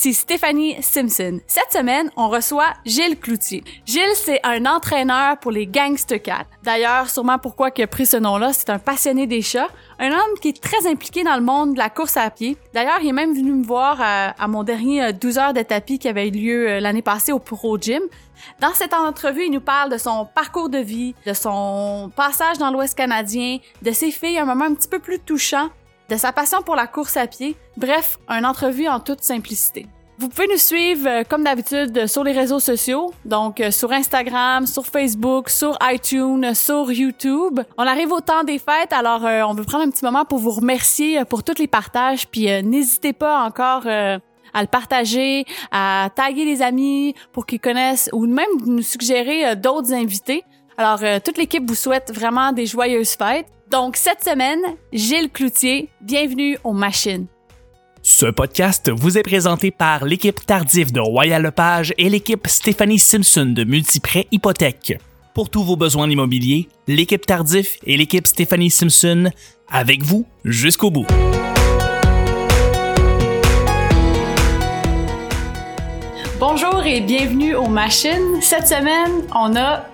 ici Stéphanie Simpson. Cette semaine, on reçoit Gilles Cloutier. Gilles, c'est un entraîneur pour les Gangster Cats. D'ailleurs, sûrement pourquoi il a pris ce nom-là, c'est un passionné des chats, un homme qui est très impliqué dans le monde de la course à pied. D'ailleurs, il est même venu me voir à, à mon dernier 12 heures de tapis qui avait eu lieu l'année passée au Pro Gym. Dans cette entrevue, il nous parle de son parcours de vie, de son passage dans l'Ouest canadien, de ses filles, un moment un petit peu plus touchant, de sa passion pour la course à pied. Bref, une entrevue en toute simplicité. Vous pouvez nous suivre euh, comme d'habitude sur les réseaux sociaux, donc euh, sur Instagram, sur Facebook, sur iTunes, sur YouTube. On arrive au temps des fêtes, alors euh, on veut prendre un petit moment pour vous remercier pour tous les partages, puis n'hésitez pas encore à le partager, à taguer les amis pour qu'ils connaissent ou même nous suggérer d'autres invités. Alors, toute l'équipe vous souhaite vraiment des joyeuses fêtes. Donc, cette semaine, Gilles Cloutier, bienvenue aux machines. Ce podcast vous est présenté par l'équipe Tardif de Royal Lepage et l'équipe Stéphanie Simpson de Multiprêt Hypothèque. Pour tous vos besoins immobiliers, l'équipe Tardif et l'équipe Stéphanie Simpson avec vous jusqu'au bout. Bonjour et bienvenue aux machines. Cette semaine, on a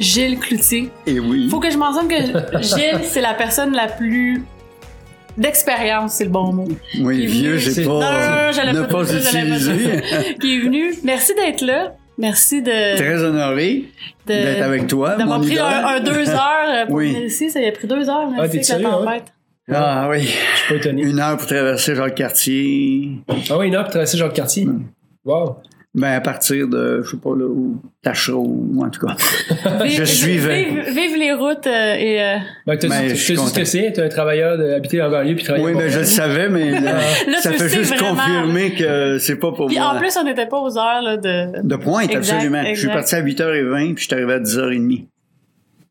Gilles Cloutier. Et eh oui. Faut que je mentionne que Gilles, c'est la personne la plus d'expérience, c'est le bon mot. Oui, vieux, j'ai pas. Non, non, ne pas, pas utiliser. qui est venu. Merci d'être là. Merci de. Très honoré d'être avec toi. D'avoir pris un, deux heures pour venir ici. Ça y a pris deux heures. Merci ah, que la tempête. Ah oui. Je suis pas étonné. Une heure pour traverser Jacques-Cartier. Ah oui, une heure pour traverser Jacques-Cartier. Wow. Ben, à partir de, je sais pas, là, où Tachereau, ou en tout cas. je suivais. Vive, les routes euh, et... Euh... Ben, tu sais ce que c'est, t'es un travailleur d'habiter en banlieue puis travailler Oui, ben, je le savais, mais là, ça fait juste confirmer que c'est pas pour puis moi. en plus, on n'était pas aux heures, là, de... De pointe, absolument. Je suis parti à 8h20 puis je suis arrivé à 10h30.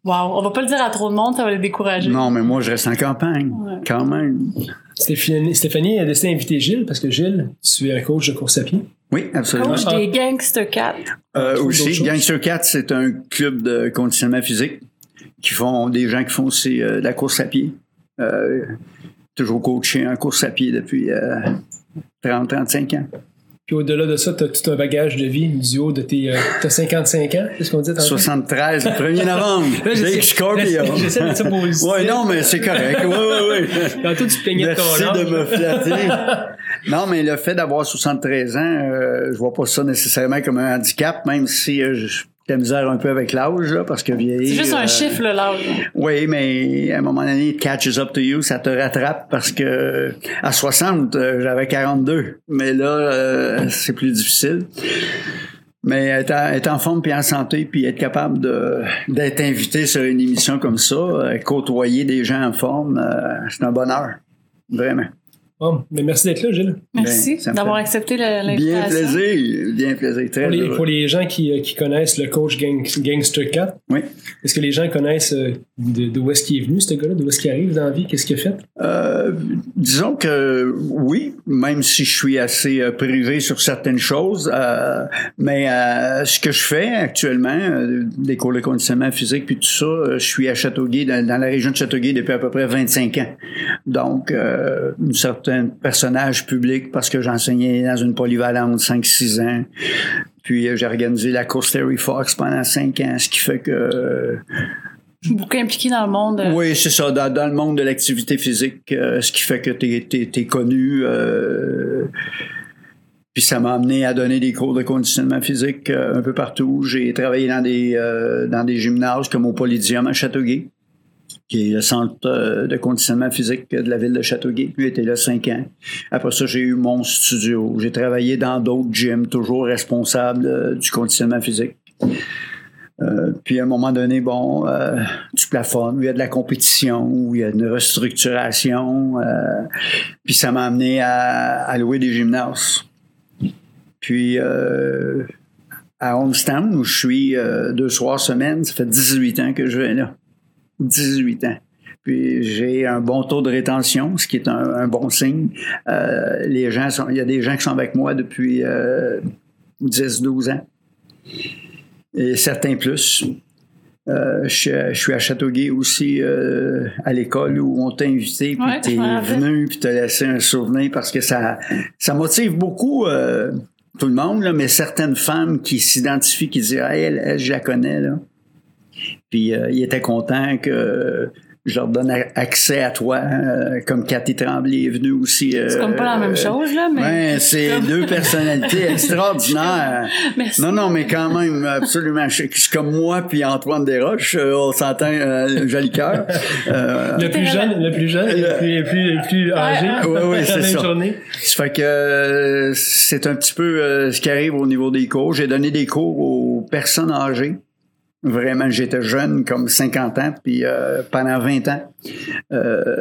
Wow, on va pas le dire à trop de monde, ça va les décourager. Non, mais moi, je reste en campagne, quand même. Stéphanie, Stéphanie a décidé d'inviter Gilles parce que Gilles, tu es un coach de course à pied. Oui, absolument. Coach des Gangster Cats. Euh, aussi, Gangster Cats, c'est un club de conditionnement physique qui font des gens qui font aussi euh, la course à pied. Euh, toujours coaché en course à pied depuis 30-35 ans. Puis au-delà de ça, tu as tout un bagage de vie du haut de tes. t'as 55 ans, c'est ce qu'on dit 73, le 1er novembre. Jake Scorpio. J'essaie de ça pour Ouais, non, mais c'est correct. Oui, oui, oui. Tantôt, tu plaignais de ton Merci de me flatter. non, mais le fait d'avoir 73 ans, euh, je vois pas ça nécessairement comme un handicap, même si euh, je la misère un peu avec l'âge, là, parce que vieillir... C'est juste un euh, chiffre, l'âge. Oui, mais à un moment donné, it catches up to you, ça te rattrape parce que à 60, euh, j'avais 42. Mais là, euh, c'est plus difficile. Mais être, en forme puis en santé puis être capable de d'être invité sur une émission comme ça, côtoyer des gens en forme, c'est un bonheur. Vraiment. Bon, mais merci d'être là, Gilles. Merci ben, d'avoir accepté l'invitation. Bien plaisir, bien plaisir. Très pour, les, pour les gens qui, euh, qui connaissent le coach Gang, Gangster Cat, oui. est-ce que les gens connaissent euh, d'où est-ce qu'il est venu, ce gars-là, d'où est-ce qu'il arrive dans la vie, qu'est-ce qu'il a fait? Euh, disons que oui, même si je suis assez privé sur certaines choses, euh, mais ce que je fais actuellement, des cours de conditionnement physique puis tout ça, je suis à Châteauguay, dans, dans, la région de Châteauguay depuis à peu près 25 ans. Donc, une certaine un personnage public parce que j'enseignais dans une polyvalente 5-6 ans. Puis euh, j'ai organisé la course Terry Fox pendant 5 ans, ce qui fait que... Euh, Beaucoup impliqué dans le monde. Euh, oui, c'est ça, dans, le monde de l'activité physique, ce qui fait que tu es, connu. puis ça m'a amené à donner des cours de conditionnement physique un peu partout. J'ai travaillé dans des, dans des gymnases comme au Polydium à Châteauguay qui est le centre euh, de conditionnement physique de la ville de Châteauguay. Lui était là cinq ans. Après ça, j'ai eu mon studio. J'ai travaillé dans d'autres gyms, toujours responsable euh, du conditionnement physique. Euh, puis à un moment donné, bon, euh, tu plafonnes, il y a de la compétition, il y a une restructuration. puis ça m'a amené à, louer des gymnases. Puis à Homestown, où je suis deux soirs semaine, ça fait 18 ans que je vais là. 18 ans. Puis j'ai un bon taux de rétention, ce qui est un, bon signe. Euh, les gens sont, il y a des gens qui sont avec moi depuis 10-12 euh, ans. Et certains plus. Euh, je, je suis à Châteauguay aussi euh, à l'école où on t'a invité, puis Ouais, t'es venu, puis t'as laissé un souvenir parce que ça, ça motive beaucoup euh, tout le monde, là, mais certaines femmes qui s'identifient, qui disent hey, elle, elle, je la connais là. Puis euh, ils étaient contents que je leur donne accès à toi, euh, comme Cathy Tremblay est venue aussi. C'est comme pas la même chose, là, mais. Ouais, c'est comme- deux personnalités extraordinaires. Merci. Non, non, mais quand même, absolument. Je suis comme moi puis Antoine Desroches, euh, on s'entend, euh, joli cœur. Euh, Le plus jeune, le plus jeune, le plus, le plus, le plus âgé. ouais, la c'est ça. journée. ça fait que euh, c'est un petit peu euh, ce qui arrive au niveau des cours. J'ai donné des cours aux personnes âgées. Vraiment, j'étais jeune, comme 50 ans, puis euh, pendant 20 ans, euh,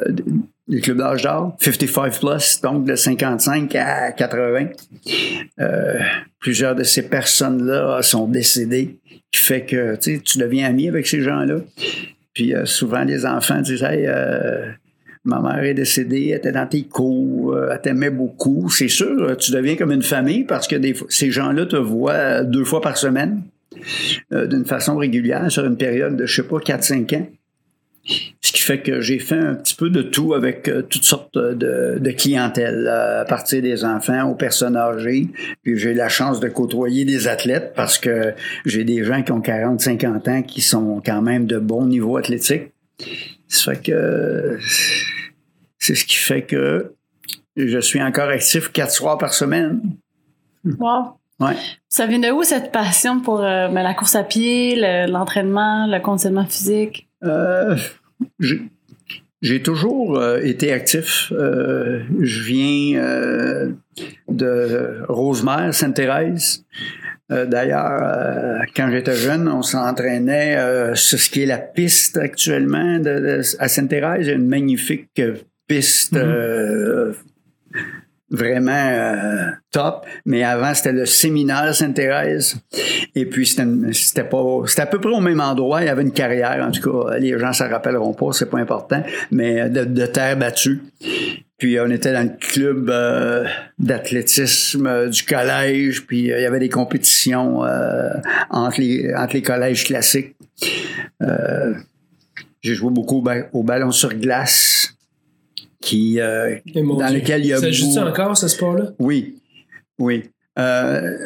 les clubs d'âge d'or, 55 plus, donc de 55 à 80. Euh, plusieurs de ces personnes-là sont décédées, qui fait que tu deviens ami avec ces gens-là. Puis euh, souvent, les enfants disent Hey, ma mère est décédée, elle était dans tes cours, elle t'aimait beaucoup. C'est sûr, tu deviens comme une famille parce que ces gens-là te voient deux fois par semaine, euh, d'une façon régulière, sur une période de, je sais pas, 4-5 ans. Ce qui fait que j'ai fait un petit peu de tout avec euh, toutes sortes de, de clientèle, euh, à partir des enfants aux personnes âgées. Puis j'ai la chance de côtoyer des athlètes parce que j'ai des gens qui ont 40, 50 ans qui sont quand même de bon niveau athlétique. Que c'est ce qui fait que je suis encore actif quatre soirs par semaine. Ouais. Ça vient de où cette passion pour euh, ben, la course à pied, le- l'entraînement, le conditionnement physique? Euh, j'ai- toujours euh, été actif. Je viens de Rosemère, Sainte-Thérèse. D'ailleurs, quand j'étais jeune, on s'entraînait sur ce qui est la piste actuellement de- de- à Sainte-Thérèse. Il y a une magnifique piste euh, vraiment euh, top. Mais avant, c'était le séminaire Sainte-Thérèse. Et puis, c'était pas, c'était à peu près au même endroit. Il y avait une carrière, en tout cas. Les gens s'en rappelleront pas, c'est pas important. Mais de, de terre battue. Puis, on était dans le club euh, d'athlétisme euh, du collège. Puis, euh, il y avait des compétitions euh, entre, les, entre les collèges classiques. Euh, j'ai joué beaucoup au ballon sur glace. Qui, euh, mon dans lequel il y a Ça encore, ce sport-là? oui, oui. Euh,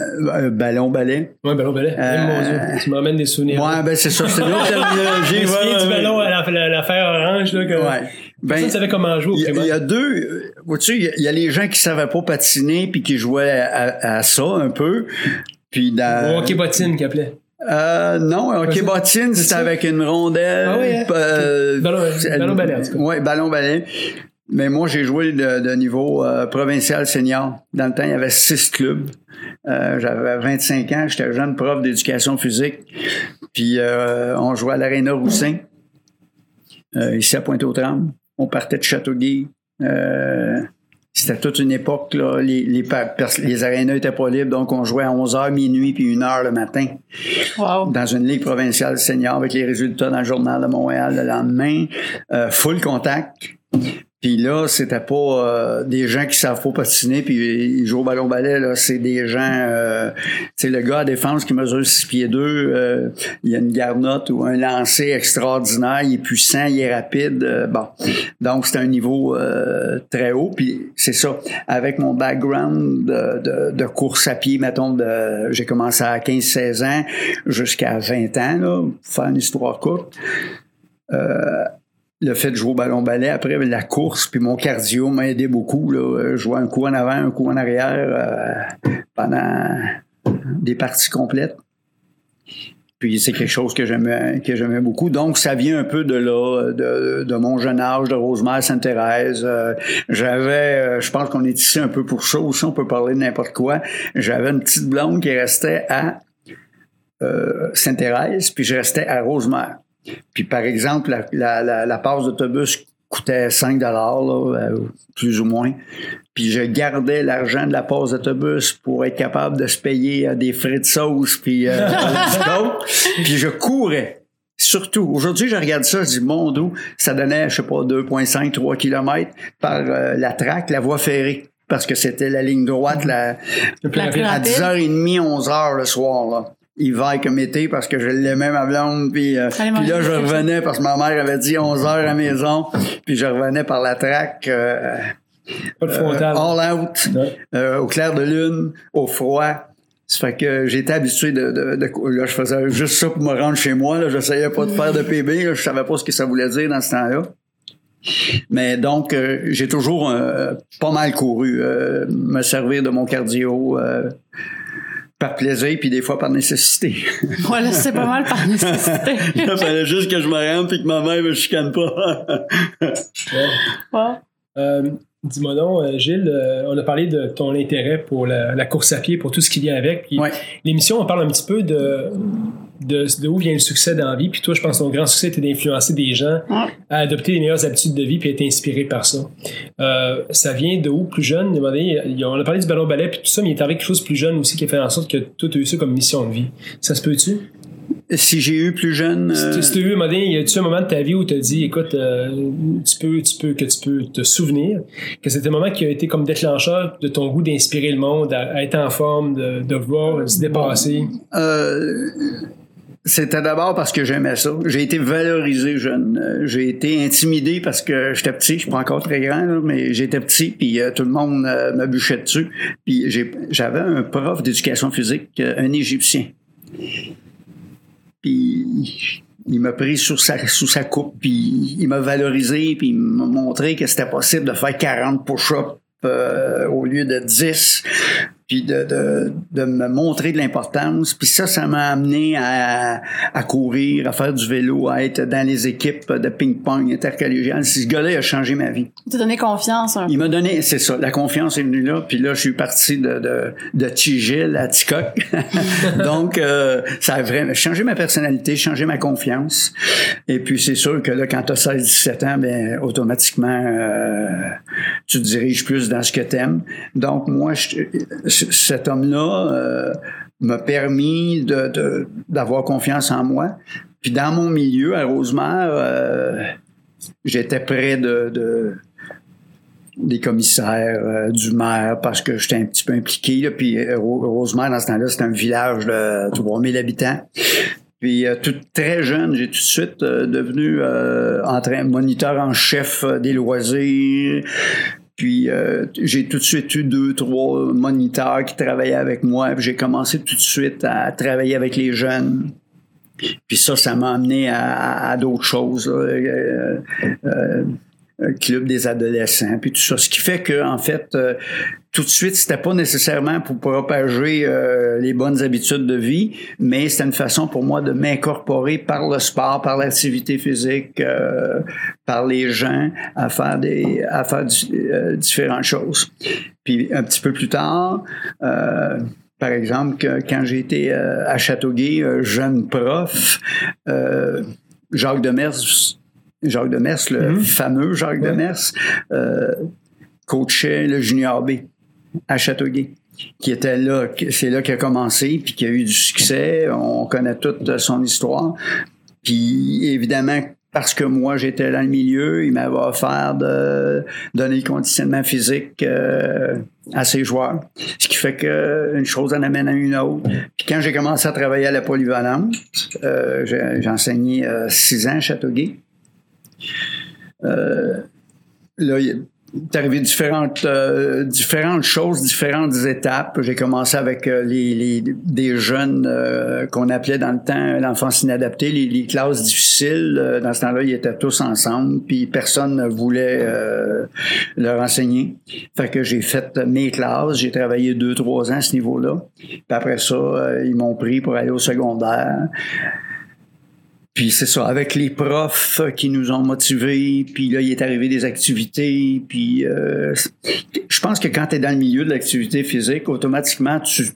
euh, ballon balai. Ouais, ballon balai. Eh, Euh, mon Dieu, tu m'emmènes des souvenirs. Ouais, ben c'est ça, c'est une autre terminologie. ouais, du ouais, ballon ouais. à la, la, la fer orange, là, Ouais. Ben, ne savait comment jouer il y, a- y deux, vois-tu, il y a- il y, a les gens qui savaient pas patiner puis qui jouaient à, à ça un peu. Puis dans, Au hockey bottine qu'il appelait. Euh, non, hockey bottine, c'est c'était avec une rondelle. Ah oui, hein? euh, Ballon- ballon balai, tout cas. Ouais, ballon balai. Mais moi, j'ai joué de, de niveau euh, provincial senior. Dans le temps, il y avait six clubs. Euh, J'avais 25 ans, j'étais jeune prof d'éducation physique. Puis euh, on jouait à l'Arena Roussin, euh, ici à Pointe-aux-Trembles. On partait de Châteauguay. C'était toute une époque, là. Les, les, les arénas étaient pas libres, donc on jouait à 11h, minuit, puis 1h le matin Wow. dans une ligue provinciale senior avec les résultats dans le journal de Montréal le lendemain. Euh, full contact. Puis là, c'était pas euh, des gens qui savent pas patiner puis ils jouent au ballon balai là, c'est des gens euh, tu le gars à défense qui mesure 6 pieds 2, euh, il a une garnotte ou un lancer extraordinaire, il est puissant, il est rapide, euh, bon. Donc c'est un niveau euh, très haut. Puis c'est ça. Avec mon background de, de, de course à pied mettons de j'ai commencé à 15 16 ans jusqu'à 20 ans là, pour faire une histoire courte le fait de jouer au ballon balai après la course puis mon cardio m'a aidé beaucoup là Euh, jouais un coup en avant un coup en arrière euh, pendant des parties complètes. Puis c'est quelque chose que j'aimais que j'aimais beaucoup. Donc ça vient un peu de là de, de mon jeune âge de Rosemère Sainte-Thérèse. Euh, j'avais euh, je pense qu'on est ici un peu pour ça aussi on peut parler de n'importe quoi. J'avais une petite blonde qui restait à euh, Sainte-Thérèse puis je restais à Rosemère puis par exemple, la, la, la, la passe d'autobus coûtait 5 dollars, euh, plus ou moins. Puis je gardais l'argent de la passe d'autobus pour être capable de se payer euh, des frais de sauce puis euh. Puis je courais. Surtout, aujourd'hui, je regarde ça, je dis, mon dos, ça donnait, je sais pas, 2,5, 3 kilomètres par euh, la traque, la voie ferrée. Parce que c'était la ligne droite, la, La plus à rapide. 10h30, 11h le soir. Là. Hiver comme été parce que je l'aimais ma blonde puis, euh, puis là je revenais parce que ma mère avait dit 11 heures à la maison puis je revenais par la traque euh, Pas de frontal. all out Ouais. euh, au clair de lune au froid. Ça fait que j'étais habitué de, de, de- là je faisais juste ça pour me rendre chez moi là. J'essayais pas de faire de PB là, je savais pas ce que ça voulait dire dans ce temps-là. Mais donc, euh, j'ai toujours euh, pas mal couru, euh, me servir de mon cardio euh, par plaisir, puis des fois par nécessité. Voilà, c'est pas mal par nécessité. Il fallait juste que je me rende puis que ma mère me chicane pas. Ouais. Euh, Dis-moi donc, euh, Gilles, euh, on a parlé de ton intérêt pour la, la course à pied, pour tout ce qui vient avec. Ouais. L'émission, on parle un petit peu de, de, de où vient le succès dans la vie. Puis toi, je pense que ton grand succès était d'influencer des gens à adopter les meilleures habitudes de vie puis être inspiré par ça. Euh, ça vient de où plus jeune? On a parlé du ballon ballet puis tout ça, mais il est arrivé quelque chose de plus jeune aussi qui a fait en sorte que toi, tu as eu ça comme mission de vie. Ça se peut-tu? Si j'ai eu plus jeune, Si euh, tu- si tu as eu, un y a-tu un moment de ta vie où tu as dit, écoute, euh, tu peux, tu peux, que tu peux te souvenir que c'était un moment qui a été comme déclencheur de ton goût d'inspirer le monde, à, à être en forme, de, de voir se dépasser? euh, c'était d'abord parce que j'aimais ça. J'ai été valorisé jeune. Euh, J'ai été intimidé parce que j'étais petit. Je suis pas encore très grand, là, mais j'étais petit, puis euh, tout le monde euh, me bûchait dessus. Puis j'avais un prof d'éducation physique, euh, un Égyptien. Il m'a pris sous sa, sous sa coupe, puis il m'a valorisé, puis il m'a montré que c'était possible de faire 40 push-ups euh, au lieu de 10, puis de, de, de me montrer de l'importance. Puis ça, ça m'a amené à, à courir, à faire du vélo, à être dans les équipes de ping-pong intercollégiales. Ce gars-là il a changé ma vie. Te donner confiance un peu. Il m'a donné, c'est ça, la confiance est venue là, puis là, je suis parti de, de, de Tigil à Ticoc. Donc, euh, ça a vraiment changé ma personnalité, changé ma confiance. Et puis, c'est sûr que là, quand tu as 16-17 ans, ben, automatiquement, euh, tu te diriges plus dans ce que t'aimes. Donc, moi, je- cet homme-là euh, m'a permis d'avoir confiance en moi. Puis, dans mon milieu, à Rosemère, euh, j'étais près de, de des commissaires, euh, du maire, parce que j'étais un petit peu impliqué. Puis Ro- Rosemère, dans ce temps-là, c'était un village de 3000 habitants. Puis tout, très jeune, j'ai tout de suite devenu moniteur en chef des loisirs. Puis euh, j'ai tout de suite eu deux, trois moniteurs qui travaillaient avec moi. Puis j'ai commencé tout de suite à travailler avec les jeunes. Puis ça, ça m'a amené à, à- à d'autres choses. là. Euh, euh, club des adolescents, puis tout ça. Ce qui fait que, en fait, euh, tout de suite, c'était pas nécessairement pour propager euh, les bonnes habitudes de vie, mais c'était une façon pour moi de m'incorporer par le sport, par l'activité physique, euh, par les gens à faire des, à faire euh, différentes choses. Puis un petit peu plus tard. Euh, par exemple, quand j'ai été euh, à Châteauguay, euh, jeune prof, euh, Jacques Demers, Jacques Demers, le Mhm. fameux Jacques Ouais. Demers, euh, coachait le Junior B à Châteauguay qui était là, c'est là qu'il a commencé, puis qui a eu du succès. On connaît toute son histoire. Puis évidemment, parce que moi j'étais dans le milieu, il m'avait offert de donner le conditionnement physique euh, à ses joueurs. Ce qui fait que une chose en amène à une autre. Puis quand j'ai commencé à travailler à la polyvalente, euh, j'ai j'ai enseigné euh, six ans à Châteauguay. Euh, là, il est arrivé différentes, euh, différentes choses, différentes étapes. J'ai commencé avec euh, des jeunes qu'on appelait dans le temps l'enfance inadaptée, les, les classes difficiles. Dans ce temps-là, ils étaient tous ensemble, puis personne ne voulait leur enseigner. Fait que j'ai fait mes classes, j'ai travaillé deux, trois ans à ce niveau-là. Puis après ça, ils m'ont pris pour aller au secondaire. Puis c'est ça, avec les profs qui nous ont motivés, puis là, il est arrivé des activités, puis euh, je pense que quand tu es dans le milieu de l'activité physique, automatiquement, tu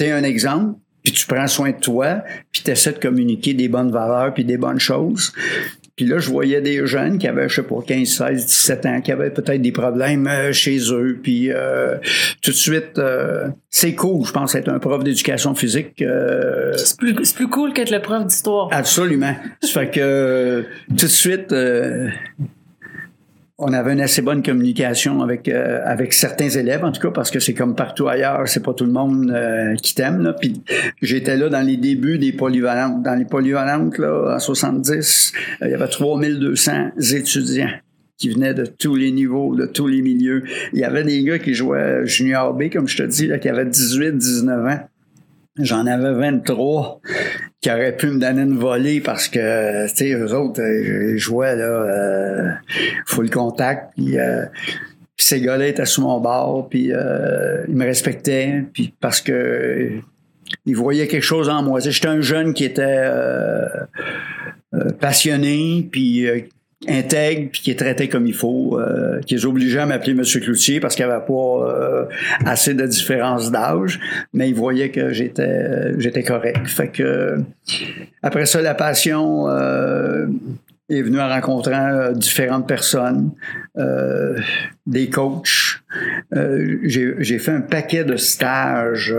es un exemple, puis tu prends soin de toi, puis tu essaies de communiquer des bonnes valeurs, puis des bonnes choses. Puis là, je voyais des jeunes qui avaient, je sais pas, 15, 16, 17 ans, qui avaient peut-être des problèmes euh, chez eux. Puis euh, tout de suite, euh, c'est cool, je pense, être un prof d'éducation physique. euh, C'est plus, c'est plus cool qu'être le prof d'histoire. Absolument. Ça fait que euh, tout de suite, euh, on avait une assez bonne communication avec euh, avec certains élèves en tout cas parce que c'est comme partout ailleurs c'est pas tout le monde euh, qui t'aime là puis j'étais là dans les débuts des polyvalentes dans les polyvalentes là en 70 euh, il y avait 3200 étudiants qui venaient de tous les niveaux, de tous les milieux. Il y avait des gars qui jouaient junior B, comme je te dis, là, qui avaient 18, 19 ans. J'en avais 23 qui auraient pu me donner une volée parce que, tu sais, eux autres, euh, je jouais, là, euh, full contact, puis, euh, ces gars-là étaient sous mon bord, puis euh, ils me respectaient, puis parce que ils voyaient quelque chose en moi. J'étais un jeune qui était euh, euh, passionné, puis euh, intègre puis qui est traité comme il faut, euh, qui est obligé à m'appeler Monsieur Cloutier parce qu'il n'y avait pas euh, assez de différence d'âge, mais il voyait que j'étais euh, j'étais correct. Fait que après ça, la passion euh, est venue en rencontrant euh, différentes personnes, des coachs. J'ai fait un paquet de stages.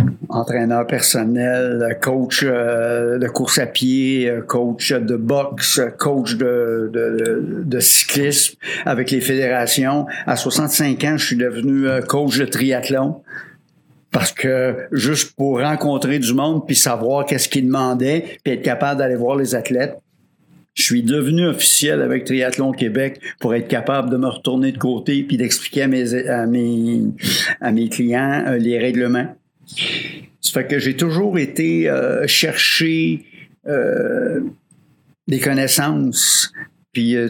Euh, entraîneur personnel, coach euh, de course à pied, euh, coach de boxe, coach de, de, cyclisme avec les fédérations. À 65 ans, je suis devenu euh, coach de triathlon. Parce que juste pour rencontrer du monde puis savoir qu'est-ce qu'ils demandaient puis être capable d'aller voir les athlètes. Je suis devenu officiel avec Triathlon Québec pour être capable de me retourner de côté puis d'expliquer à mes, à mes, à mes clients euh, les règlements. Ça fait que j'ai toujours été euh, chercher euh, des connaissances, puis euh,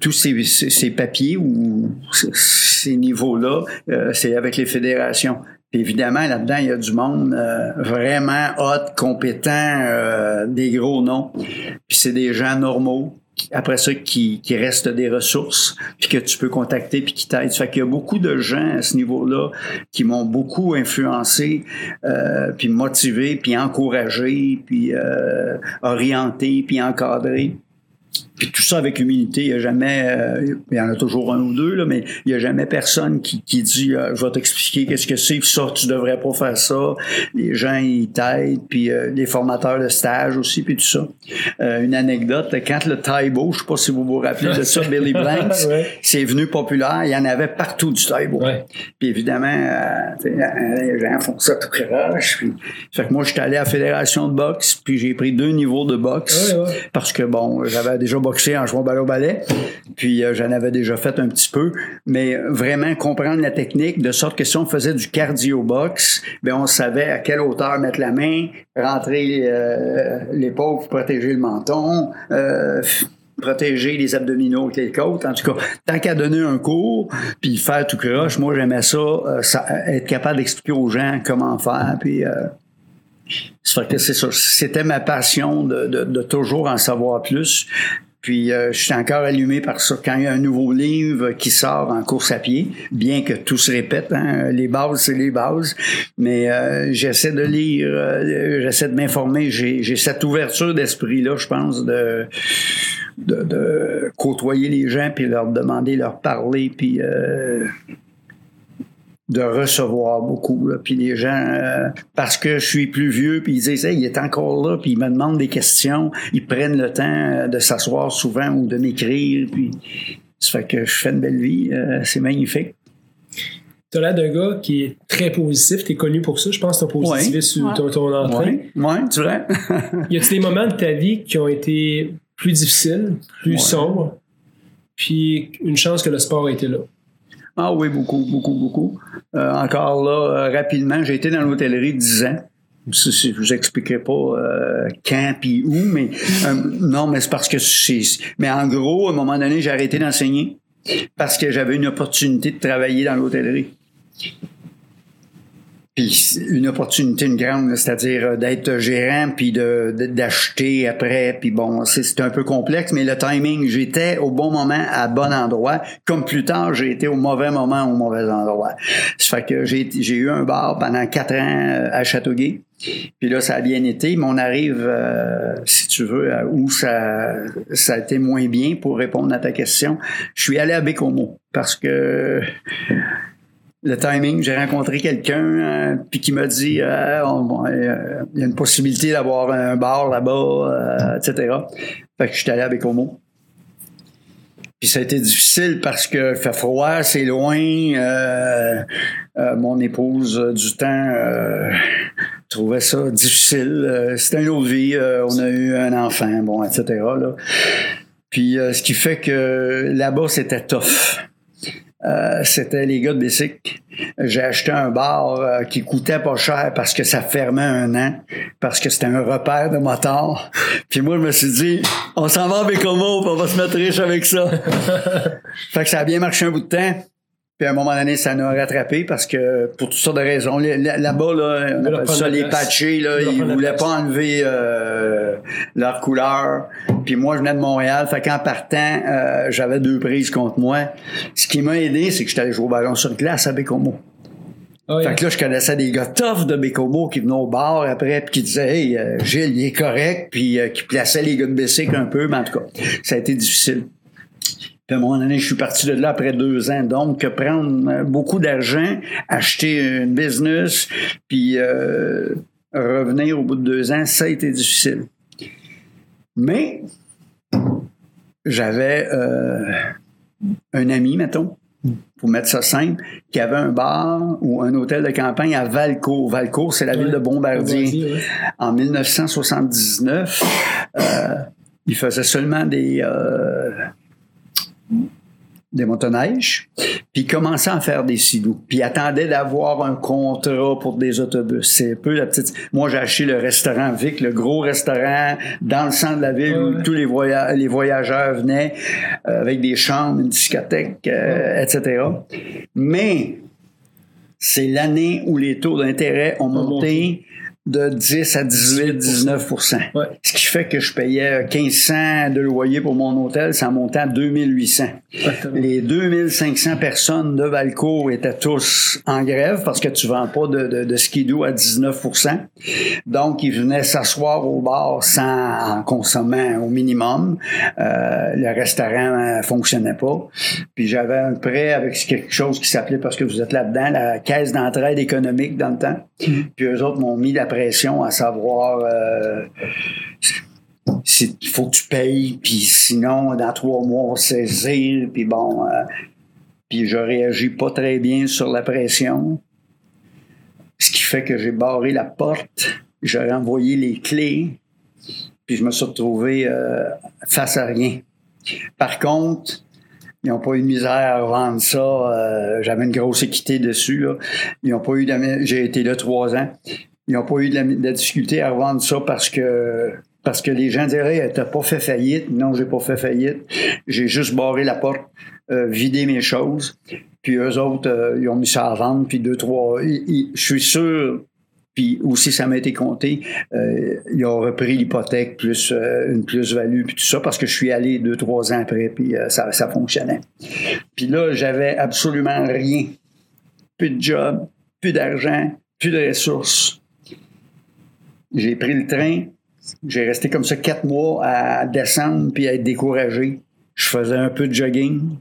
tous ces, papiers ou ces niveaux-là, c'est avec les fédérations. Puis évidemment, là-dedans, il y a du monde vraiment hot, compétent, des gros noms. Puis c'est des gens normaux. Après ça, qui, qui restent des ressources, puis que tu peux contacter, puis qui t'aident. Fait qu'il y a beaucoup de gens à ce niveau-là qui m'ont beaucoup influencé, euh, puis motivé, puis encouragé, puis euh, orienté, puis encadré. Puis tout ça avec humilité. Il y a jamais, euh, il y en a toujours un ou deux, là, mais il y a jamais personne qui, qui dit euh, Je vais t'expliquer qu'est-ce que c'est, puis ça, tu devrais pas faire ça. Les gens, ils t'aident, puis euh, les formateurs de stage aussi, puis tout ça. Une anecdote, quand le Taibo, je sais pas si vous vous rappelez de ça, Billy Blanks, Ouais. c'est venu populaire, il y en avait partout du Taibo. Ouais. Puis évidemment, les gens font ça tout croche. Fait que moi, j'étais allé à la fédération de boxe, puis j'ai pris deux niveaux de boxe. Ouais. Parce que, bon, j'avais déjà boxé en jouant balle au ballet, puis euh, j'en avais déjà fait un petit peu. Mais vraiment comprendre la technique, de sorte que si on faisait du cardio-box, ben on savait à quelle hauteur mettre la main, rentrer euh, l'épaule pour protéger le menton, euh, protéger les abdominaux avec les côtes. En tout cas, tant qu'à donner un cours, puis faire tout croche, moi j'aimais ça, euh, ça, être capable d'expliquer aux gens comment faire, puis euh, que. C'était ma passion de, de, toujours en savoir plus. Puis euh, je suis encore allumé par ça. Quand il y a un nouveau livre qui sort en course à pied, bien que tout se répète, hein, les bases, c'est les bases, mais euh, j'essaie de lire, euh, j'essaie de m'informer. J'ai, j'ai cette ouverture d'esprit-là, je pense, de, de, de côtoyer les gens, puis leur demander, leur parler, puis... de recevoir beaucoup. Là. Puis les gens, euh, parce que je suis plus vieux, puis ils disent, hey, il est encore là, puis ils me demandent des questions, ils prennent le temps euh, de s'asseoir souvent ou de m'écrire, puis ça fait que je fais une belle vie, euh, c'est magnifique. Tu as l'air d'un gars qui est très positif. Tu es connu pour ça. Je pense as positivé Ouais. sur Ouais. ton, ton entrée. Ouais, ouais, tu vois. Y a-t-il des moments de ta vie qui ont été plus difficiles, plus sombres, puis une chance que le sport a été là? Ah oui, beaucoup, beaucoup, beaucoup. Euh, encore là, euh, rapidement, j'ai été dans l'hôtellerie 10 ans. Je vous expliquerai pas euh, quand puis où, mais non, mais c'est parce que c'est. Mais en gros, à un moment donné, j'ai arrêté d'enseigner parce que j'avais une opportunité de travailler dans l'hôtellerie. Puis une opportunité, une grande, c'est-à-dire euh, d'être gérant, puis d'acheter après, puis bon, c'est, un peu complexe, mais le timing, j'étais au bon moment, à bon endroit, comme plus tard, j'ai été au mauvais moment, au mauvais endroit. Ça fait que j'ai, eu un bar pendant quatre ans euh, à Châteauguay, puis là, ça a bien été, mais on arrive, euh, si tu veux, où ça, ça a été moins bien pour répondre à ta question. Je suis allé à Bécomo, parce que le timing, j'ai rencontré quelqu'un euh, puis qui m'a dit euh, euh, il y a une possibilité d'avoir un bar là-bas, etc. Fait que je suis allé à Bécomo. Puis ça a été difficile parce que fait froid, c'est loin. Mon épouse du temps trouvait ça difficile. C'était une autre vie. on a eu un enfant, bon, etc. Puis ce qui fait que là-bas, c'était tough. Euh, c'était les gars de Bessic. J'ai acheté un bar euh, qui coûtait pas cher parce que ça fermait un an, parce que c'était un repère de motards. Puis moi, je me suis dit, on s'en va à Bécomo, on va se mettre riche avec ça. fait que ça a bien marché un bout de temps. Puis à un moment donné, ça nous a rattrapé parce que pour toutes sortes de raisons. Là-bas, là, on appelle ça les patchés, là, ils voulaient pas enlever euh, leur couleur. Puis moi, je venais de Montréal, fait qu'en partant, euh, j'avais deux prises contre moi. Ce qui m'a aidé, c'est que j'étais allé jouer au ballon sur glace à Bécomo. Ah fait que là, je connaissais des gars tough de Bécomo qui venaient au bar après puis qui disaient Hey, euh, Gilles, il est correct, puis qui plaçaient les gars de Bessic un peu, mais en tout cas, ça a été difficile. Puis à un moment donné, je suis parti de là après deux ans. Donc, prendre euh, beaucoup d'argent, acheter une business, puis euh, revenir au bout de deux ans, ça a été difficile. Mais j'avais euh, un ami, mettons, pour mettre ça simple, qui avait un bar ou un hôtel de campagne à Valcourt. Valcourt, c'est la ville de Bombardier. En 1979, il faisait seulement des des motoneiges, puis commençait à faire des silos, puis attendait d'avoir un contrat pour des autobus. C'est un peu la petite... Moi, j'ai acheté le restaurant Vic, le gros restaurant dans le centre de la ville où tous les, les voyageurs venaient euh, avec des chambres, une discothèque, euh, etc. Mais c'est l'année où les taux d'intérêt ont monté de 10 à 18, 19 Ce qui fait que je payais 1500 de loyer pour mon hôtel, ça montait à 2800. Les 2500 personnes de Valco étaient tous en grève parce que tu vends pas de, de, de skidoo à 19% Donc, ils venaient s'asseoir au bar sans en consommant au minimum. Euh, le restaurant fonctionnait pas. Puis j'avais un prêt avec quelque chose qui s'appelait, parce que vous êtes là-dedans, la caisse d'entraide économique dans le temps. Mm-hmm. Puis eux autres m'ont mis à savoir euh, il faut que tu payes, puis sinon, dans trois mois, on va puis bon, euh, puis je réagis pas très bien sur la pression, ce qui fait que j'ai barré la porte, j'ai renvoyé les clés, puis je me suis retrouvé euh, face à rien. Par contre, ils n'ont pas eu de misère à vendre ça. J'avais une grosse équité dessus. Ils n'ont pas eu. J'ai été là trois ans. Ils n'ont pas eu de la, difficulté à revendre ça parce que parce que les gens diraient t'as pas fait faillite. Non, j'ai pas fait faillite. J'ai juste barré la porte, euh, vidé mes choses. Puis eux autres, euh, ils ont mis ça à vendre. Puis deux, trois. je suis sûr. Puis aussi, ça m'a été compté. Euh, ils ont repris l'hypothèque plus une plus-value, puis tout ça, parce que je suis allé deux, trois ans après, puis ça, ça fonctionnait. Puis là, j'avais absolument rien. Plus de job, plus d'argent, plus de ressources. J'ai pris le train. J'ai resté comme ça quatre mois à descendre puis à être découragé. Je faisais un peu de jogging.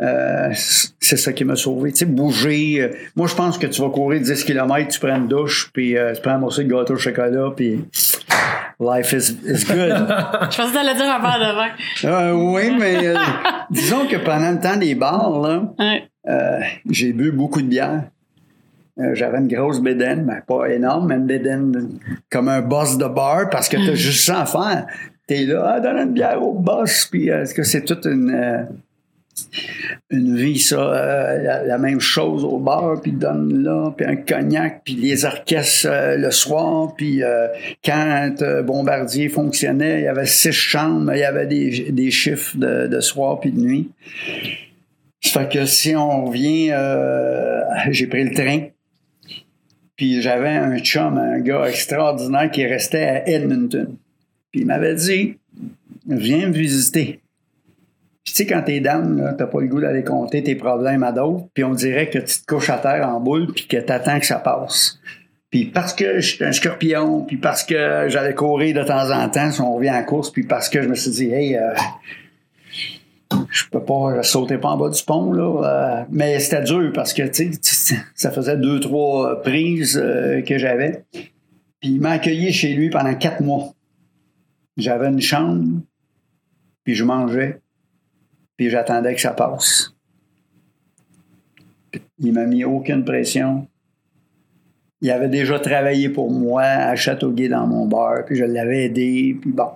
Euh, c'est ça qui m'a sauvé. Tu sais, bouger. Euh, moi, je pense que tu vas courir 10 km, tu prends une douche, puis euh, tu prends un morceau de gâteau au chocolat, puis life is, is good. je pensais que dire un verre de vin. oui, mais disons que pendant le temps des bars, là, j'ai bu beaucoup de bière. Euh, j'avais une grosse bédaine, mais pas énorme, mais une bédaine comme un boss de bar parce que t'as juste ça à faire. T'es là, ah, donne une bière au boss, puis euh, est-ce que c'est toute une euh, une vie, ça, la, même chose au bar, puis donne là, puis un cognac, puis les orchestres le soir, puis quand Bombardier fonctionnait, il y avait six chambres, il y avait des, des chiffres de, de soir puis de nuit. Fait que si on revient, j'ai pris le train, puis j'avais un chum, un gars extraordinaire qui restait à Edmonton. Puis il m'avait dit Viens me visiter. Puis tu sais, quand t'es down, t'as pas le goût d'aller compter tes problèmes à d'autres, puis on dirait que tu te couches à terre en boule, puis que t'attends que ça passe. Puis parce que je suis un scorpion, puis parce que j'allais courir de temps en temps, si on revient en course, puis parce que je me suis dit, hey, euh, je peux pas sauter pas en bas du pont là euh, mais c'était dur parce que tu ça faisait deux trois prises euh, que j'avais puis il m'a accueilli chez lui pendant quatre mois j'avais une chambre puis je mangeais puis j'attendais que ça passe. Il m'a mis aucune pression. Il avait déjà travaillé pour moi à Châteauguay dans mon bar, puis je l'avais aidé, puis bon,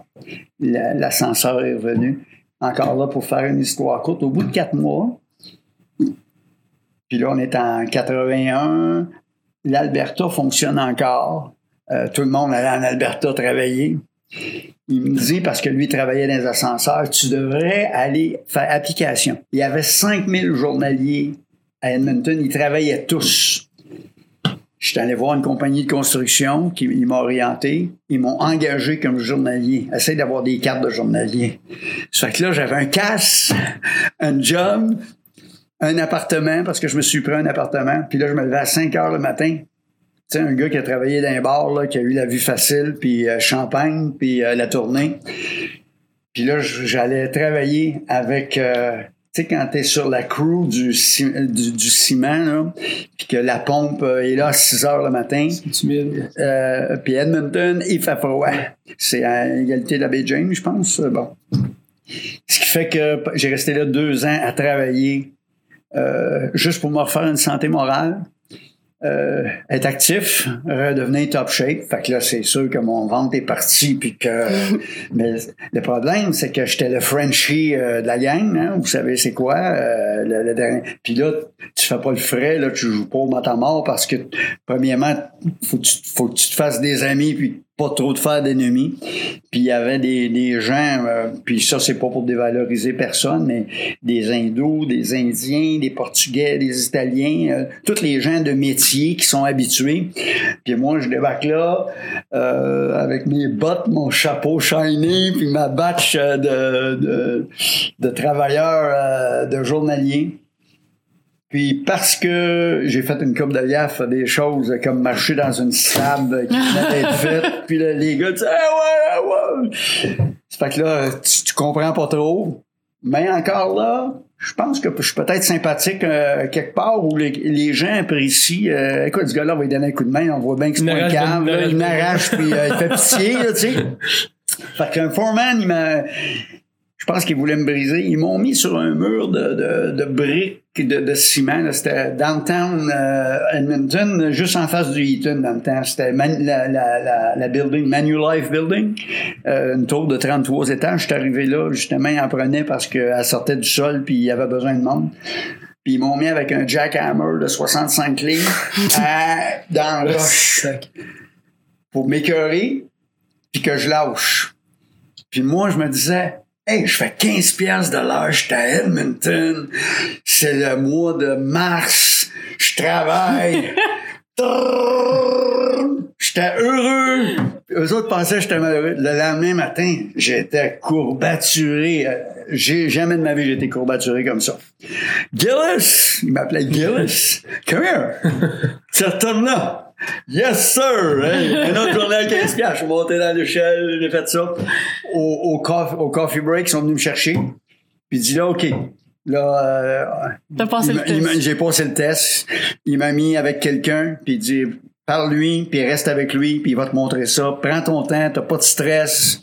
l'ascenseur est revenu. Encore là, pour faire une histoire courte, au bout de quatre mois, puis là, on est en 81, l'Alberta fonctionne encore. Euh, tout le monde allait en Alberta travailler. Il me dit, parce que lui travaillait dans les ascenseurs, tu devrais aller faire application. Il y avait 5000 journaliers à Edmonton, ils travaillaient tous. Je suis allé voir une compagnie de construction qui m'a orienté. Ils m'ont engagé comme journalier. Essaye d'avoir des cartes de journalier. Ça fait que là, j'avais un casse, un job, un appartement, parce que je me suis pris un appartement. Puis là, je me levais à 5 heures le matin. Tu sais, un gars qui a travaillé dans un bar, là, qui a eu la vie facile, puis euh, champagne, puis euh, la tournée. Puis là, j'allais travailler avec... Euh, tu sais, quand t'es sur la crew du, du, ciment, là, puis que la pompe est là à 6 heures le matin, euh, puis Edmonton, il fait froid. C'est à égalité de la baie James, je pense. Bon. Ce qui fait que j'ai resté là deux ans à travailler euh, juste pour me refaire une santé morale. Euh, être actif, redevenir top shape. Fait que là, c'est sûr que mon ventre est parti, puis que... mais le problème, c'est que j'étais le Frenchie euh, de la gang, hein, vous savez c'est quoi, euh, le, dernier... Puis là, tu fais pas le frais, là, tu joues pas au mort parce que, premièrement, faut que tu, faut que tu te fasses des amis, puis pas trop de faire d'ennemis. Puis il y avait des, des gens, euh, puis ça c'est pas pour dévaloriser personne, mais des hindous, des indiens, des portugais, des italiens, euh, tous les gens de métier qui sont habitués. Puis moi je débarque là euh, avec mes bottes, mon chapeau shiny, puis ma batch de, de, de travailleurs, de journaliers. Puis parce que j'ai fait une coupe de gaffe, des choses comme marcher dans une slab qui venait d'être faite, puis là, les gars disent ah ouais, ouais. Ça fait que là, tu, comprends pas trop. Mais encore là, je pense que je suis peut-être sympathique euh, quelque part où les, gens apprécient. Euh, écoute, ce gars-là va lui donner un coup de main, on voit bien que c'est pas un câble, il m'arrache puis euh, il fait pitié, tu sais. Fait qu'un foreman, il m'a je pense qu'ils voulaient me briser. Ils m'ont mis sur un mur de, de, de briques de, de ciment. C'était downtown euh, Edmonton, juste en face du Eaton dans le temps. C'était la, la, la, la, building, Manulife Building, euh, une tour de 33 étages. Je suis arrivé là, justement, ils en prenaient parce qu'elle sortait du sol puis il y avait besoin de monde. Puis ils m'ont mis avec un jackhammer de 65 livres dans le roche pour m'écœurer puis que je lâche. Puis moi, je me disais, Hey, je fais 15 pièces de l'heure, j'étais à Edmonton. C'est le mois de mars. Je travaille. j'étais heureux. Eux autres pensaient que j'étais malheureux. Le lendemain matin, j'étais courbaturé. J'ai jamais de ma vie j'étais courbaturé comme ça. Gillis! Il m'appelait Gillis. Come here! tu retournes là. Yes, sir! Hey, un autre journée à 15 Je suis monté dans l'échelle, j'ai fait ça. Au, au, coffee, au coffee break, ils sont venus me chercher. Puis dit là, OK. Là, euh, passé le test. J'ai passé le test. Il m'a mis avec quelqu'un, puis il dit parle-lui, puis reste avec lui, puis il va te montrer ça. Prends ton temps, t'as pas de stress.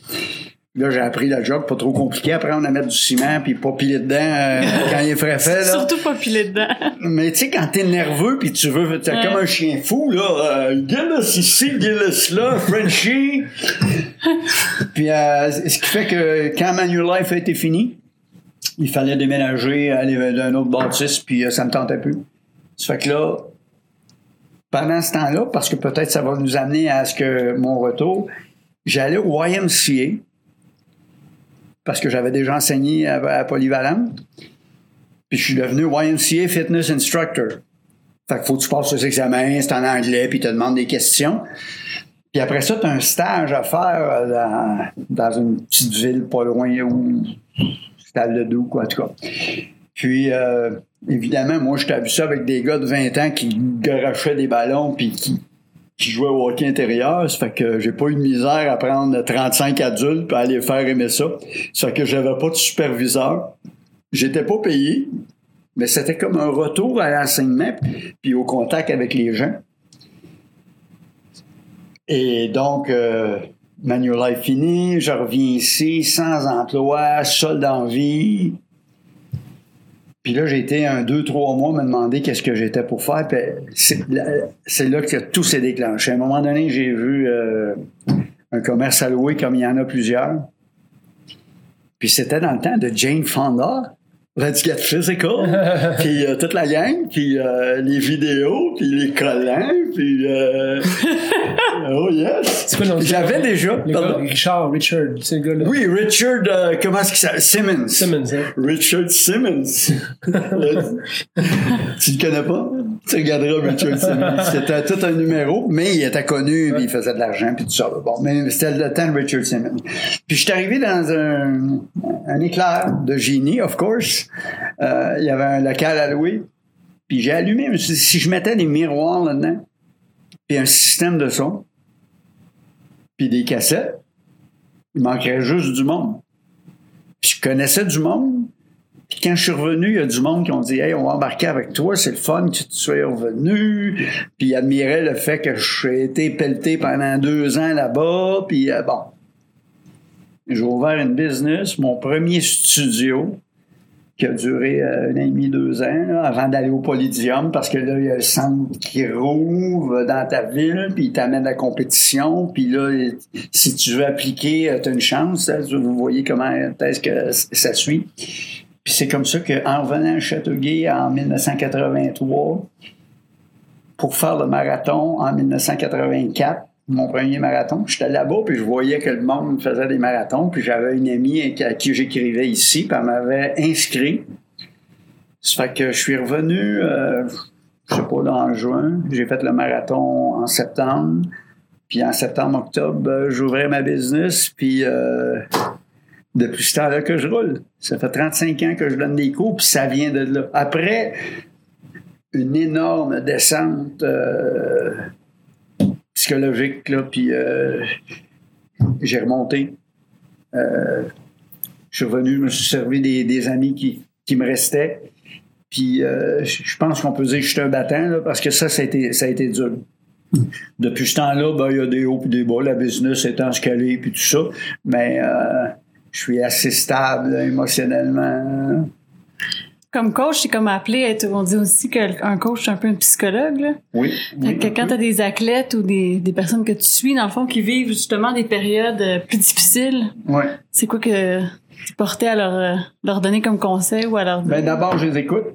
Là, j'ai appris la job, pas trop compliqué. Après, on a mettre du ciment, puis pas piler dedans euh, quand il est frais fait. Là. Surtout pas piler dedans. Mais tu sais, quand t'es nerveux, puis tu veux, t'es comme un chien fou, là. Euh, Gilles ici, Gilles là, Frenchie. puis euh, ce qui fait que quand Manulife a été fini, il fallait déménager, aller d'un autre bâtisse, puis euh, ça me tentait plus. Ça fait que là, pendant ce temps-là, parce que peut-être ça va nous amener à ce que mon retour, j'allais au YMCA parce que j'avais déjà enseigné à, Polyvalent. Puis je suis devenu YMCA Fitness Instructor. Fait qu'il faut que tu passes les examens, c'est en anglais, puis tu te demandes des questions. Puis après ça, tu as un stage à faire dans, dans, une petite ville pas loin où c'était le Doux, quoi, en tout cas. Puis, euh, évidemment, moi, j'étais vu ça avec des gars de 20 ans qui garochaient des ballons puis qui qui jouait au hockey intérieur. Ça fait que j'ai pas eu de misère à prendre 35 adultes pour aller faire aimer ça. Ça fait que j'avais pas de superviseur. J'étais pas payé, mais c'était comme un retour à l'enseignement puis au contact avec les gens. Et donc, euh, Manuel Life fini, je reviens ici, sans emploi, seul dans vie. Puis là, j'ai été un, deux, trois mois me demander qu'est-ce que j'étais pour faire. Puis c'est là, que tout s'est déclenché. À un moment donné, j'ai vu euh, un commerce à louer comme il y en a plusieurs. Puis c'était dans le temps de Jane Fonda. Get Physical, puis euh, toute la gang, puis euh, les vidéos, puis les collants, puis euh, oh yes. J'avais déjà. Gars, Richard, Richard, c'est le gars-là. Oui, Richard, comment est-ce qu'il s'appelle? Simmons. Simmons, hein? Richard Simmons. tu le connais pas? Tu regarderas Richard Simmons. C'était tout un numéro, mais il était connu, puis il faisait de l'argent, puis tout ça. Bon, mais c'était le temps de Richard Simmons. Puis je suis arrivé dans un, un éclair de génie, of course. Euh, il y avait un local à louer. Puis j'ai allumé, je me suis dit, si je mettais des miroirs là-dedans, puis un système de son, puis des cassettes, il manquerait juste du monde. Puis je connaissais du monde. Puis quand je suis revenu, il y a du monde qui ont dit Hey, on va embarquer avec toi, c'est le fun que tu sois revenu. Puis ils admiraient le fait que j'ai été pelleté pendant deux ans là-bas. Puis euh, bon. J'ai ouvert une business, mon premier studio, qui a duré euh, un an et demi, deux ans, là, avant d'aller au Polydium, parce que là, il y a le centre qui rouvre dans ta ville, puis il t'amène à la compétition, puis là, si tu veux appliquer, tu as une chance. hein, vous voyez comment est-ce que ça suit. Puis c'est comme ça qu'en revenant à Châteauguay en 1983, pour faire le marathon en 1984, mon premier marathon. J'étais là-bas, puis je voyais que le monde faisait des marathons, puis j'avais une amie à qui j'écrivais ici, puis elle m'avait inscrit. Ça fait que je suis revenu, euh, je sais pas, dans juin. J'ai fait le marathon en septembre. Puis en septembre-octobre, euh, j'ouvrais ma business, puis euh, depuis ce temps-là que je roule. Ça fait 35 ans que je donne des cours, puis ça vient de là. Après une énorme descente euh, psychologique, là, puis euh, j'ai remonté. Euh, je suis revenu, je me suis servi des, des amis qui, qui me restaient. Puis euh, je pense qu'on peut dire que je suis un battant, là, parce que ça, ça a été, ça a été dur. Depuis ce temps-là, ben, il y a des hauts et des bas, la business étant scalée puis tout ça. Mais je suis assez stable émotionnellement. Comme coach, c'est comme appelé. On dit aussi qu'un coach, c'est un peu un psychologue. Là. Oui. Fait oui, que quand tu as des athlètes ou des, des personnes que tu suis, dans le fond, qui vivent justement des périodes euh, plus difficiles, c'est quoi que tu portais à leur, euh, leur donner comme conseil ou à leur dire? Ben, D'abord, je les écoute.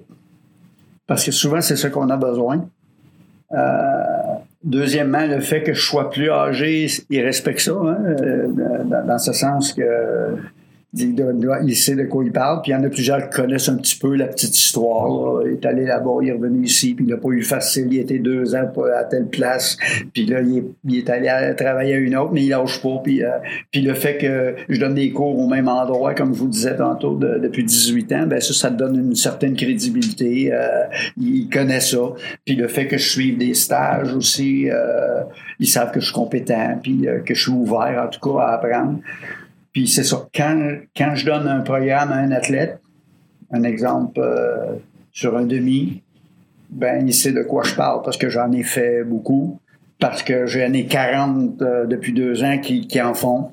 Parce que souvent, c'est ce qu'on a besoin. Euh, deuxièmement, le fait que je sois plus âgé, il respecte ça, hein, dans, dans ce sens que il, sait de quoi il parle. Puis il y en a plusieurs qui connaissent un petit peu la petite histoire. là. Il est allé là-bas, il est revenu ici, puis il n'a pas eu facile. Il était deux ans à telle place. Puis là, il est, allé travailler à une autre, mais il lâche pas. Puis, euh, puis le fait que je donne des cours au même endroit, comme je vous disais tantôt, de- depuis 18 ans, ben ça, ça donne une certaine crédibilité. Euh, il connaît ça. Puis le fait que je suive des stages aussi, euh, ils savent que je suis compétent, puis euh, que je suis ouvert, en tout cas, à apprendre. Puis c'est ça. Quand, quand je donne un programme à un athlète, un exemple euh, sur un demi, ben il sait de quoi je parle parce que j'en ai fait beaucoup, parce que j'en ai 40 euh, depuis deux ans qui, qui en font.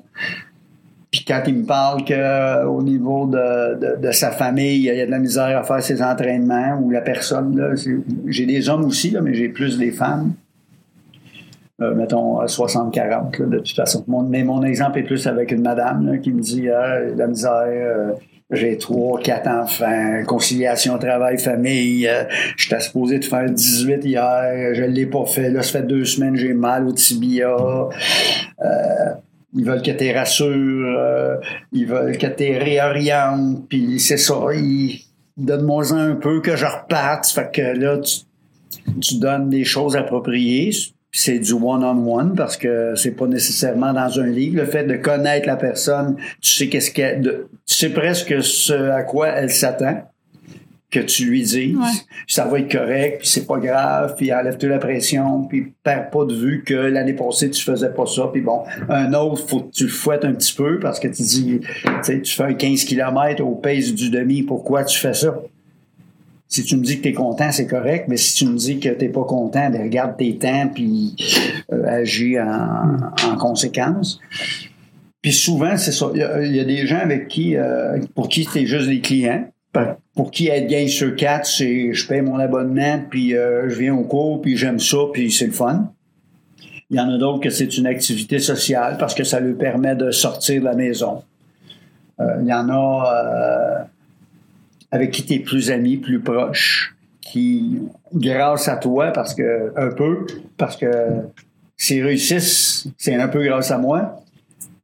Puis quand il me parle qu'au niveau de, de, sa famille, il y a de la misère à faire ses entraînements, ou la personne, j'ai des hommes aussi, là, mais j'ai plus des femmes. Euh, mettons euh, 60-40 là, de toute façon. Mais mon exemple est plus avec une madame qui me dit ah, la misère, euh, j'ai trois, quatre enfants, conciliation travail-famille, euh, j'étais supposé de faire 18 hier, je ne l'ai pas fait, là ça fait deux semaines, j'ai mal au tibia. Euh, ils veulent que tu rassures, euh, ils veulent que tu réorientes, puis c'est ça, ils donne-moi un peu que je reparte, fait que là tu donnes des choses appropriées. C'est du one-on-one parce que c'est pas nécessairement dans un livre. Le fait de connaître la personne, tu sais qu'est-ce qu'elle, tu sais presque ce à quoi elle s'attend que tu lui dises. Ouais. Ça va être correct, puis c'est pas grave, puis enlève-toi la pression, puis perds pas de vue que l'année passée tu faisais pas ça, puis bon, un autre, faut que tu le fouettes un petit peu parce que tu dis, tu sais, tu fais un 15 km au pace du demi, pourquoi tu fais ça? Si tu me dis que tu es content, c'est correct, mais si tu me dis que tu pas content, ben regarde tes temps puis euh, agis en, en conséquence. Puis souvent, c'est ça. Il y, a, des gens avec qui, euh, pour qui es juste des clients. pour qui être Gang sur 4, c'est je paye mon abonnement, puis euh, je viens au cours, puis j'aime ça, puis c'est le fun. Il y en a d'autres que c'est une activité sociale parce que ça lui permet de sortir de la maison. Il y en a avec qui tu es plus ami, plus proche, qui, grâce à toi, parce que un peu, parce que s'ils réussissent, c'est un peu grâce à moi,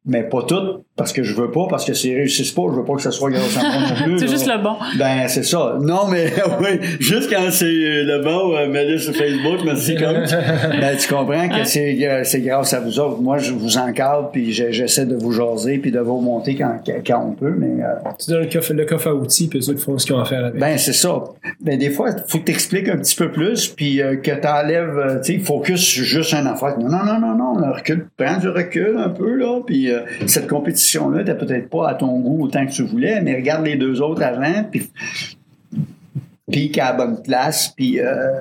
mais pas toutes, parce que je veux pas, parce que s'ils réussissent pas, je veux pas que ce soit grâce à moi non plus. c'est juste le bon. Ben, c'est ça. Non, mais oui, juste quand c'est le bon, euh, mets-le sur Facebook, merci coach. ben, tu comprends que c'est, euh, c'est grâce à vous autres. Moi, je vous encadre, puis je- j'essaie de vous jaser, puis de vous monter quand, quand on peut, mais... euh, Tu donnes le coffre, le coffre à outils, puis eux autres font ce qu'ils ont à faire avec. ben, c'est ça. Ben, des fois, il faut que tu expliques un petit peu plus, puis euh, que tu enlèves, tu sais, focus juste un affaire. Non, non, non, non, non, là, recule, prends du recul un peu, là, puis euh, cette compétition-là, t'as peut-être pas à ton goût autant que tu voulais, mais regarde les deux autres avant, puis pique à la bonne place, puis euh,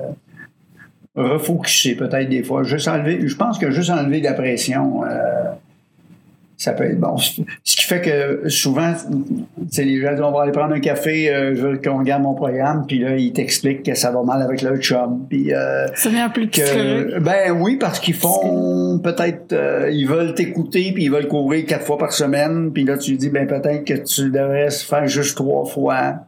refocuser peut-être des fois. Juste enlever, je pense que juste enlever de la pression, euh, ça peut être bon. Fait que souvent, tu sais, les gens disent on va aller prendre un café, euh, je veux qu'on regarde mon programme, puis là, ils t'expliquent que ça va mal avec leur chum, puis euh, Ça devient plus que, ben oui, parce qu'ils font peut-être, euh, ils veulent t'écouter, puis ils veulent courir quatre fois par semaine, puis là tu dis ben peut-être que tu devrais se faire juste trois fois.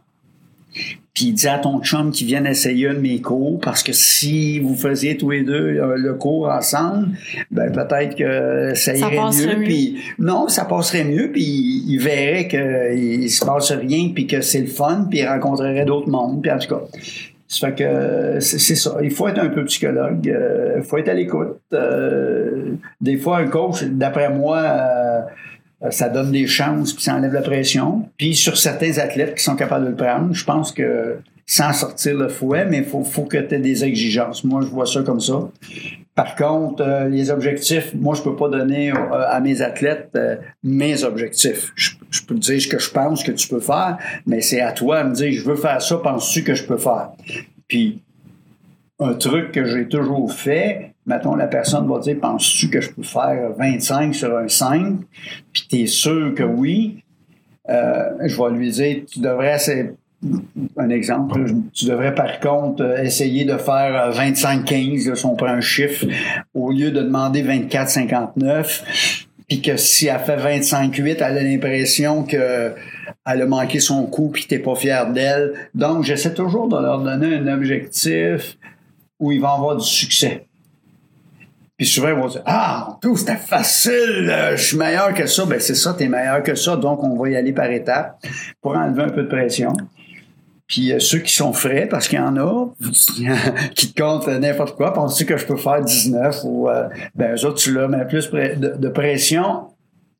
Puis dis à ton chum qu'il vienne essayer un de mes cours, parce que si vous faisiez tous les deux euh, le cours ensemble, ben peut-être que ça irait mieux. mieux. Puis non, ça passerait mieux, puis il, il verrait qu'il se passe rien, puis que c'est le fun, puis il rencontrerait d'autres mondes, puis en tout cas. Ça fait que c'est ça. Il faut être un peu psychologue. euh, Il faut être à l'écoute. Euh, des fois, un coach, d'après moi, euh, ça donne des chances puis ça enlève la pression. Puis sur certains athlètes qui sont capables de le prendre, je pense que sans sortir le fouet, mais il faut, faut que tu aies des exigences. Moi, je vois ça comme ça. Par contre, euh, les objectifs, moi, je peux pas donner euh, à mes athlètes euh, mes objectifs. Je, je peux te dire ce que je pense que tu peux faire, mais c'est à toi de me dire, je veux faire ça, penses-tu que je peux faire? Puis, un truc que j'ai toujours fait, mettons, la personne va dire, penses-tu que je peux faire 25 sur un 5? Puis, tu es sûr que oui. Euh, je vais lui dire, tu devrais, c'est un exemple, tu devrais par contre essayer de faire euh, 25-15, là, si on prend un chiffre, au lieu de demander 24-59, puis que si elle fait 25-8, elle a l'impression que elle a manqué son coup puis t'es pas fier d'elle. Donc, j'essaie toujours de leur donner un objectif où ils vont avoir du succès. Puis souvent, ils vont dire Ah, mon tout, c'était facile, euh, je suis meilleur que ça. Ben, c'est ça, t'es meilleur que ça. Donc, on va y aller par étapes pour enlever un peu de pression. Puis euh, ceux qui sont frais, parce qu'il y en a, qui te comptent n'importe quoi, penses-tu que je peux faire 19 ou euh, ben eux autres, tu leur mets plus de, de pression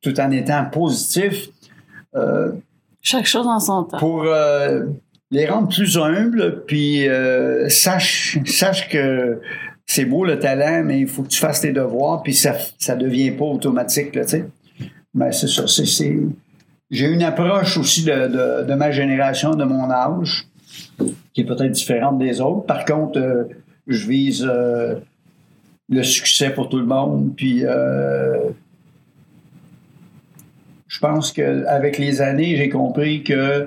tout en étant positif euh, Chaque chose en son temps. pour les rendre plus humbles, puis sache, sache que c'est beau le talent, mais il faut que tu fasses tes devoirs, puis ça ça devient pas automatique, tu sais. Mais c'est ça, c'est... J'ai une approche aussi de, de, de ma génération, de mon âge, qui est peut-être différente des autres. Par contre, euh, je vise euh, le succès pour tout le monde, puis... euh, je pense qu'avec les années, j'ai compris que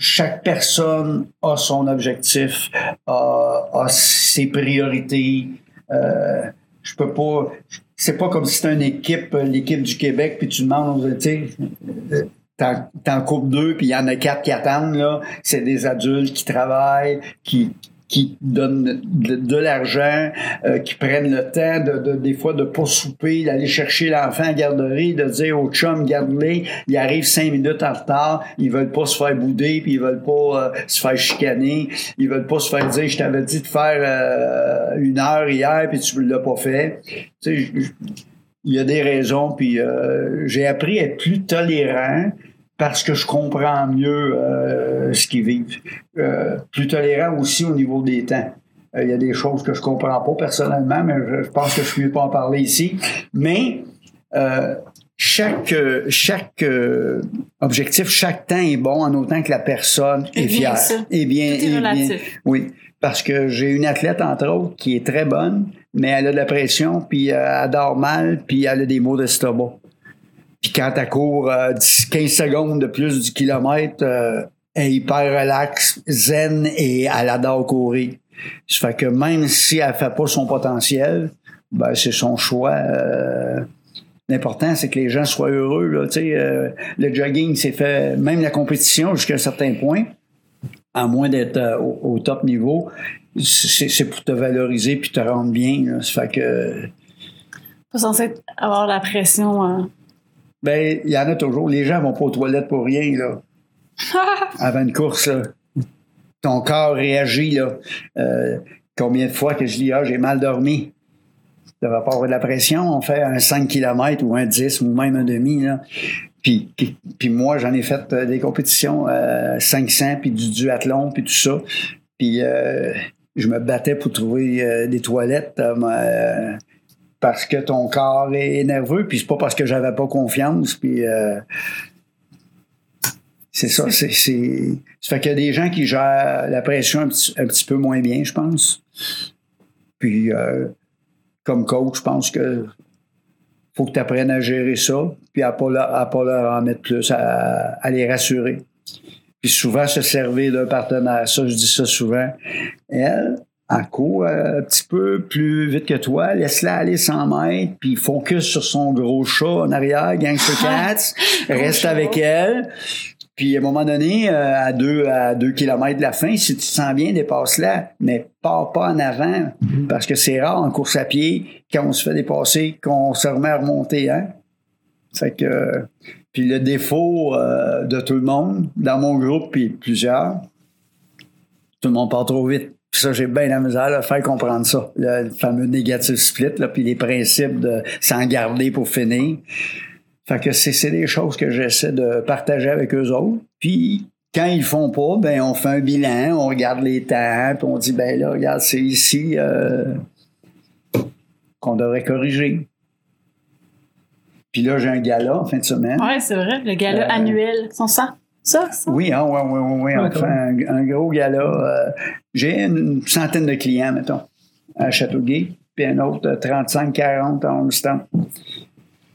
chaque personne a son objectif, a, ses priorités. Euh, je peux pas. C'est pas comme si c'était une équipe, l'équipe du Québec, puis tu demandes, tu sais, t'en coupes deux, puis il y en a quatre qui attendent, là. C'est des adultes qui travaillent, qui qui donnent de, l'argent, euh, qui prennent le temps de, de- des fois de pas souper, d'aller chercher l'enfant à la garderie, de dire au chum garde-les, il arrive cinq minutes en retard, ils veulent pas se faire bouder, puis ils veulent pas euh, se faire chicaner, ils veulent pas se faire dire je t'avais dit de faire euh, une heure hier puis tu l'as pas fait. Tu sais, il y a des raisons, puis euh, j'ai appris à être plus tolérant parce que je comprends mieux euh, ce qu'ils vivent. Euh, plus tolérant aussi au niveau des temps. Euh, Il y a des choses que je comprends pas personnellement, mais je, je pense que je ne peux pas en parler ici. Mais chaque, chaque euh, objectif, chaque temps est bon en autant que la personne est fière. Et bien, Tout est et bien- oui, parce que j'ai une athlète, entre autres, qui est très bonne, mais elle a de la pression, puis elle dort mal, puis elle a des maux d'estomac. Puis quand elle court euh, 10, 15 secondes de plus du kilomètre, euh, est hyper relax, zen et elle adore courir. Ça fait que même si elle fait pas son potentiel, ben c'est son choix. euh, L'important, c'est que les gens soient heureux. Là, euh, le jogging, c'est fait, même la compétition jusqu'à un certain point, à moins d'être euh, au, top niveau, c'est c'est pour te valoriser puis te rendre bien. Là. Ça fait que, Pas censé avoir la pression. hein. Ben, il y en a toujours. Les gens vont pas aux toilettes pour rien, là. Avant une course, là. Ton corps réagit, là. Euh, combien de fois que je dis, ah, j'ai mal dormi? Ça va pas avoir de la pression. On fait un 5 km ou un 10 ou même un demi, là. Puis, puis, puis moi, j'en ai fait euh, des compétitions euh, 500, puis du duathlon, puis tout ça. Puis euh, je me battais pour trouver des toilettes parce que ton corps est nerveux, puis c'est pas parce que j'avais pas confiance, puis... euh, c'est ça, c'est, c'est... Ça fait qu'il y a des gens qui gèrent la pression un petit, peu moins bien, je pense. Puis, euh, comme coach, je pense que faut que tu apprennes à gérer ça, puis à pas, leur- à pas leur en mettre plus, à, à les rassurer. Puis souvent, se servir d'un partenaire. Ça, je dis ça souvent. Elle, en court euh, un petit peu plus vite que toi, laisse-la aller 100 mètres, puis focus sur son gros chat en arrière, Gangster Cats, reste avec elle. Puis à un moment donné, euh, à deux à deux kilomètres de la fin, si tu te sens bien, dépasse-la, mais pars pas en avant, parce que c'est rare en course à pied quand on se fait dépasser qu'on se remet à remonter, hein. Fait que puis le défaut euh, de tout le monde dans mon groupe puis plusieurs, tout le monde part trop vite. Puis ça, j'ai bien la misère à faire comprendre ça. Le fameux négatif split, là, puis les principes de s'en garder pour finir. Fait que c'est, des choses que j'essaie de partager avec eux autres. Puis quand ils font pas, ben on fait un bilan, on regarde les temps, puis on dit ben là, regarde, c'est ici euh, qu'on devrait corriger. Puis là, j'ai un gala en fin de semaine. Ouais, c'est vrai, le gala Euh, annuel. Son sang. Ça, ça? Oui, hein, ouais, ouais, ouais, ouais, on Ouais, fait un, un gros gala. euh, j'ai une centaine de clients, mettons, à Châteauguay, puis un autre de 35-40 en Houston.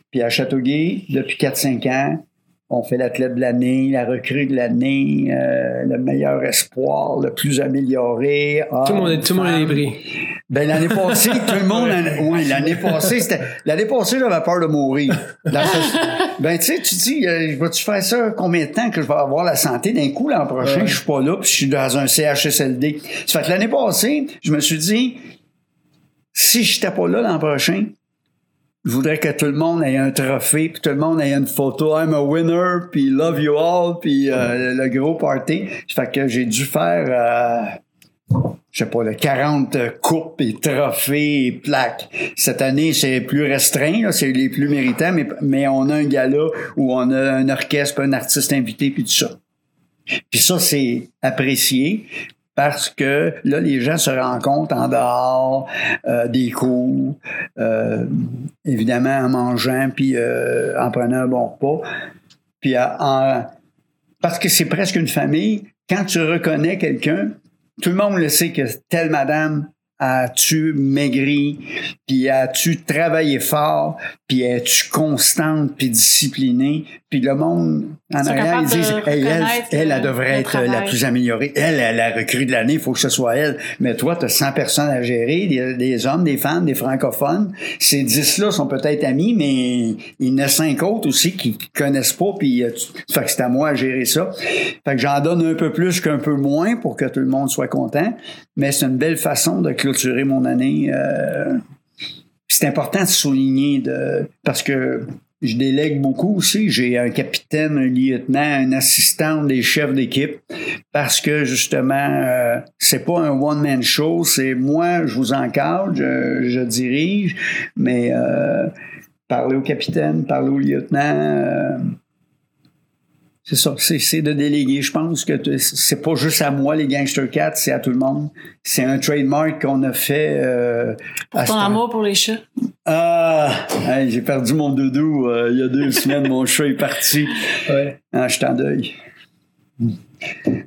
Puis à Châteauguay, depuis 4-5 ans, on fait l'athlète de l'année, la recrue de l'année, euh, le meilleur espoir, le plus amélioré. Tout le monde, tout le monde des prix. Ben, l'année passée, tout le monde, ouais, l'année passée, c'était, l'année passée, j'avais peur de mourir. Ce- ben, tu sais, tu dis, euh, vas-tu faire ça? Combien de temps que je vais avoir la santé? D'un coup, l'an prochain, Ouais. je suis pas là, puis je suis dans un CHSLD. Ça fait que l'année passée, je me suis dit, si j'étais pas là l'an prochain, je voudrais que tout le monde ait un trophée, puis tout le monde ait une photo, I'm a winner, puis love you all, puis euh, le gros party. Fait que j'ai dû faire, euh, je sais pas, le 40 coupes et trophées et plaques. Cette année, c'est plus restreint, c'est les plus méritants, mais, mais on a un gala où on a un orchestre, un artiste invité, puis tout ça. Puis ça, c'est apprécié parce que là, les gens se rencontrent en dehors euh, des cours, euh, évidemment en mangeant, puis euh, en prenant un bon repas. Puis en- parce que c'est presque une famille, quand tu reconnais quelqu'un, tout le monde le sait que telle madame as-tu maigri, puis as-tu travaillé fort, puis es-tu constante, puis disciplinée, puis le monde en arrière, ils disent, hey, elle, elle, le- elle devrait être la plus améliorée. Elle, elle, la recrue de l'année, il faut que ce soit elle. Mais toi, tu as 100 personnes à gérer, des, des hommes, des femmes, des francophones. Ces 10-là sont peut-être amis, mais il y en a 5 autres aussi qui connaissent pas, puis euh, tu- fait que c'est à moi à gérer ça. Fait que j'en donne un peu plus qu'un peu moins pour que tout le monde soit content. Mais c'est une belle façon de clôturer mon année. euh, c'est important de souligner de parce que je délègue beaucoup aussi. J'ai un capitaine, un lieutenant, un assistant des chefs d'équipe parce que justement, euh, c'est pas un one-man show. C'est moi, je vous encadre, je, je dirige, mais euh, parler au capitaine, parler au lieutenant. C'est ça, c'est, de déléguer. Je pense que c'est pas juste à moi, les Gangster Cats, c'est à tout le monde. C'est un trademark qu'on a fait. Euh, Ton amour pour les chats. Ah, hey, j'ai perdu mon doudou euh, il y a deux semaines. Mon chat est parti. Ouais. Ah, je suis en deuil.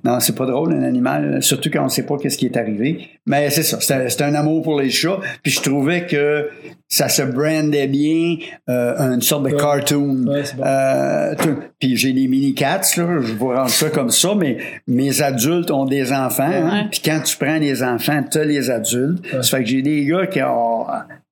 Non, c'est pas drôle, un animal, surtout quand on sait pas qu'est-ce qui est arrivé. Mais c'est ça, c'est un amour pour les chats. Puis je trouvais que ça se brandait bien, euh, une sorte de cartoon. Ouais, c'est bon. Euh, puis j'ai les mini cats, là, je vous rends ça comme ça, mais mes adultes ont des enfants. hein. Puis quand tu prends les enfants, tu as les adultes. Ça fait que j'ai des gars qui ont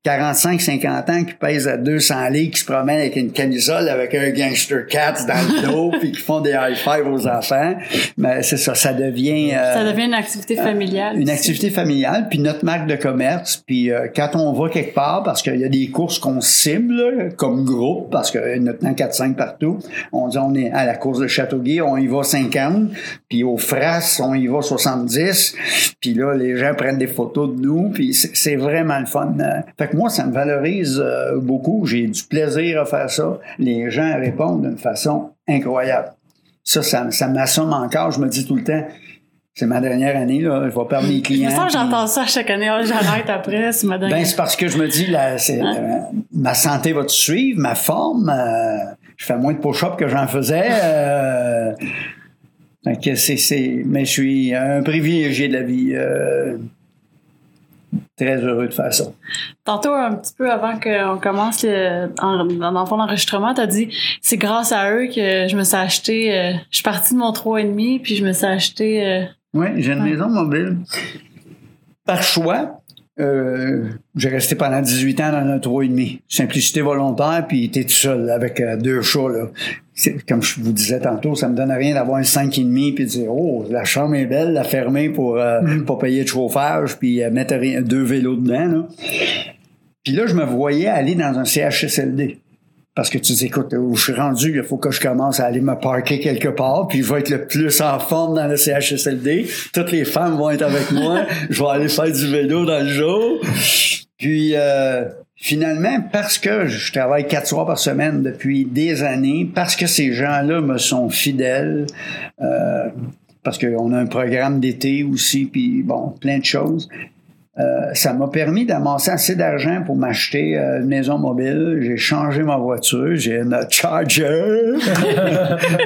45, 50 ans, qui pèsent à 200 livres, qui se promènent avec une camisole, avec un gangster cat dans le dos, puis qui font des high five aux enfants. Mais c'est ça, ça devient... euh, Ça devient une activité familiale. une aussi. activité familiale, puis notre marque de commerce, puis euh, quand on va quelque part, parce qu'il y a des courses qu'on cible comme groupe, parce qu'il y en a maintenant 4-5 partout, on dit on est à la course de Châteauguay, on y va 50, puis au Fras, on y va 70, puis là, les gens prennent des photos de nous, puis c'est vraiment le fun. Euh, Fait que moi, ça me valorise euh, beaucoup, j'ai du plaisir à faire ça. Les gens répondent d'une façon incroyable. Ça, ça, ça m'assomme encore, je me dis tout le temps, c'est ma dernière année, là. Je vais perdre mes clients. puis- j'entends ça chaque année. Oh, J'arrête après, c'est ma dernière. Ben, c'est parce que je me dis, là, c'est, Hein? euh, ma santé va te suivre, ma forme. euh, je fais moins de push-up que j'en faisais. euh, c'est, mais je suis un privilégié de la vie. Très heureux de faire ça. Tantôt, un petit peu avant qu'on commence le, en, dans le fond l'enregistrement, t'as dit c'est grâce à eux que je me suis acheté. euh, je suis partie de mon 3,5 puis je me suis acheté. euh, Oui, j'ai une Ouais. maison mobile. Par choix, euh, j'ai resté pendant 18 ans dans un 3,5. Simplicité volontaire, puis t'es tout seul avec euh, deux chats. Là. Comme je vous disais tantôt, ça me donne rien d'avoir un 5,5 puis de dire Oh, la chambre est belle, la fermer pour euh, pas payer de chauffage, puis euh, mettre deux vélos dedans. Là. Puis là, je me voyais aller dans un CHSLD. Parce que tu dis, écoute, où je suis rendu, il faut que je commence à aller me parquer quelque part, puis je vais être le plus en forme dans le CHSLD. Toutes les femmes vont être avec moi. je vais aller faire du vélo dans le jour. Puis euh, finalement, parce que je travaille quatre soirs par semaine depuis des années, parce que ces gens-là me sont fidèles, euh, parce qu'on a un programme d'été aussi, puis bon, plein de choses. Euh, ça m'a permis d'amasser assez d'argent pour m'acheter euh, une maison mobile. J'ai changé ma voiture. J'ai une Charger.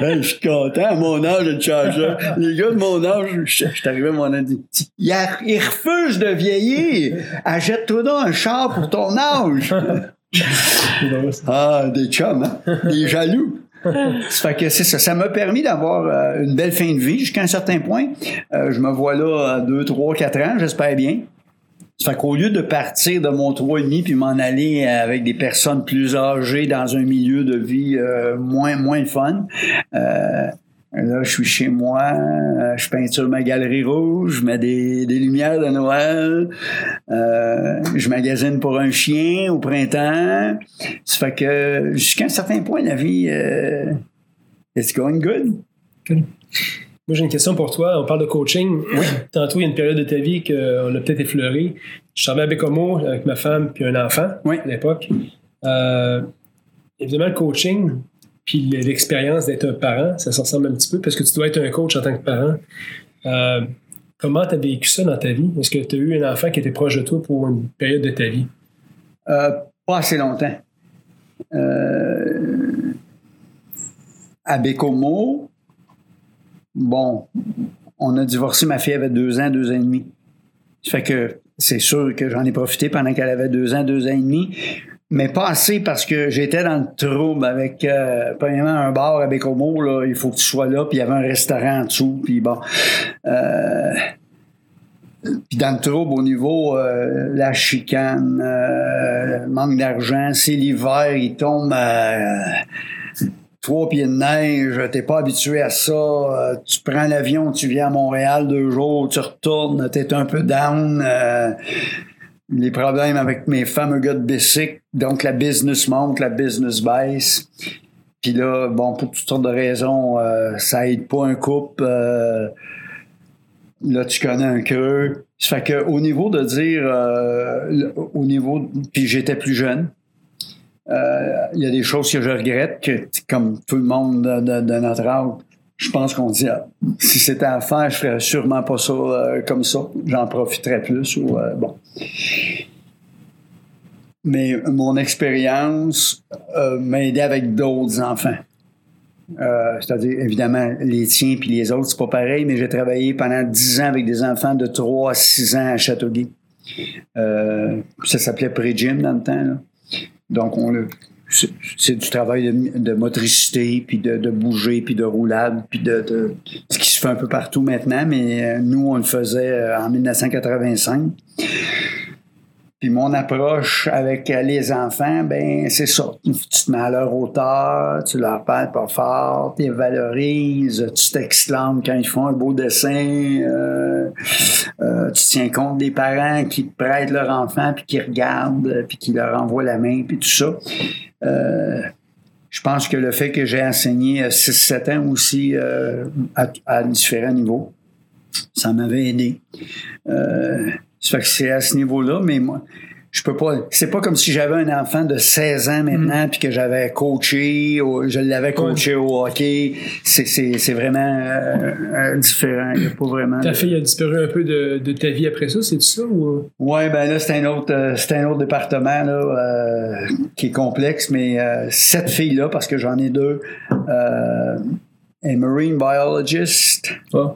Hey, je suis content. À mon âge, une Charger. Les gars de mon âge, je je suis arrivé à mon âge. Ils, ils refusent de vieillir. Achète-toi donc un char pour ton âge. Ah, des chums, hein? Des jaloux. Ça fait que c'est ça. Ça m'a permis d'avoir euh, une belle fin de vie jusqu'à un certain point. Euh, je me vois là à 2, 3, 4 ans, j'espère bien. Ça fait qu'au lieu de partir de mon 3,5 puis m'en aller avec des personnes plus âgées dans un milieu de vie euh, moins, moins fun, euh, Là, je suis chez moi, je peinture ma galerie rouge, je mets des, des lumières de Noël, euh, je magasine pour un chien au printemps. Ça fait que jusqu'à un certain point, la vie, euh, it's going good. Moi, j'ai une question pour toi. On parle de coaching. Tantôt, il y a une période de ta vie qu'on a peut-être effleurée. Je travaillais à Bécomo avec ma femme puis un enfant Oui. à l'époque. Euh, évidemment, le coaching puis l'expérience d'être un parent, ça se ressemble un petit peu parce que tu dois être un coach en tant que parent. Euh, comment tu as vécu ça dans ta vie? Est-ce que tu as eu un enfant qui était proche de toi pour une période de ta vie? Euh, pas assez longtemps. Euh, à Bécomo, bon, on a divorcé, ma fille avait deux ans, deux ans et demi. Ça fait que c'est sûr que j'en ai profité pendant qu'elle avait deux ans, deux ans et demi, mais pas assez parce que j'étais dans le trouble avec, euh, premièrement, un bar à Bécomo, là, il faut que tu sois là, puis il y avait un restaurant en dessous, puis bon. Euh, puis dans le trouble au niveau euh, la chicane, manque d'argent, c'est l'hiver, il tombe trois pieds de neige, t'es pas habitué à ça, euh, tu prends l'avion, tu viens à Montréal deux jours, tu retournes, t'es un peu down. euh, les problèmes avec mes fameux gars de bicycle, donc la business monte, la business baisse. Puis là, bon, pour toutes sortes de raisons, euh, ça aide pas un couple. là, tu connais un creux. Ça fait que au niveau de dire, au niveau, puis j'étais plus jeune. Euh, Il y a des choses que je regrette, que comme tout le monde de, notre âge, je pense qu'on dit, ah, si c'était à faire, je ferais sûrement pas ça euh, comme ça. J'en profiterais plus euh, bon. Mais mon expérience m'a aidé avec d'autres enfants. C'est-à-dire, évidemment, les tiens puis les autres, c'est pas pareil, mais j'ai travaillé pendant dix ans avec des enfants de 3 à 6 ans à Châteauguay. Ça s'appelait pré-gym dans le temps. Donc, on le, c'est, du travail de, motricité, puis de, de bouger, puis de roulade, puis de, de- ce qui se fait un peu partout maintenant, mais euh, nous, on le faisait euh, en 1985. Puis mon approche avec euh, les enfants, ben c'est ça. Tu te mets à leur hauteur, tu leur parles pas fort, tu les valorises, tu t'exclames quand ils font un beau dessin, euh, euh, tu tiens compte des parents qui te prêtent leur enfant, puis qui regardent, euh, puis qui leur envoient la main, puis tout ça. Euh, je pense que le fait que j'ai enseigné 6-7 ans aussi euh, à différents niveaux, ça m'avait aidé. Ça fait que c'est à ce niveau-là, mais moi, je peux pas. C'est pas comme si j'avais un enfant de 16 ans maintenant, puis que j'avais coaché, ou je l'avais coaché au hockey. C'est, vraiment euh, euh, différent. Il y a pas vraiment. Ta de- fille a disparu un peu de, de ta vie après ça, c'est tout ça? Ou... Ouais, ben là, c'est un autre, euh, c'est un autre département là, euh, qui est complexe, mais cette fille-là, parce que j'en ai deux, est marine biologist Ah.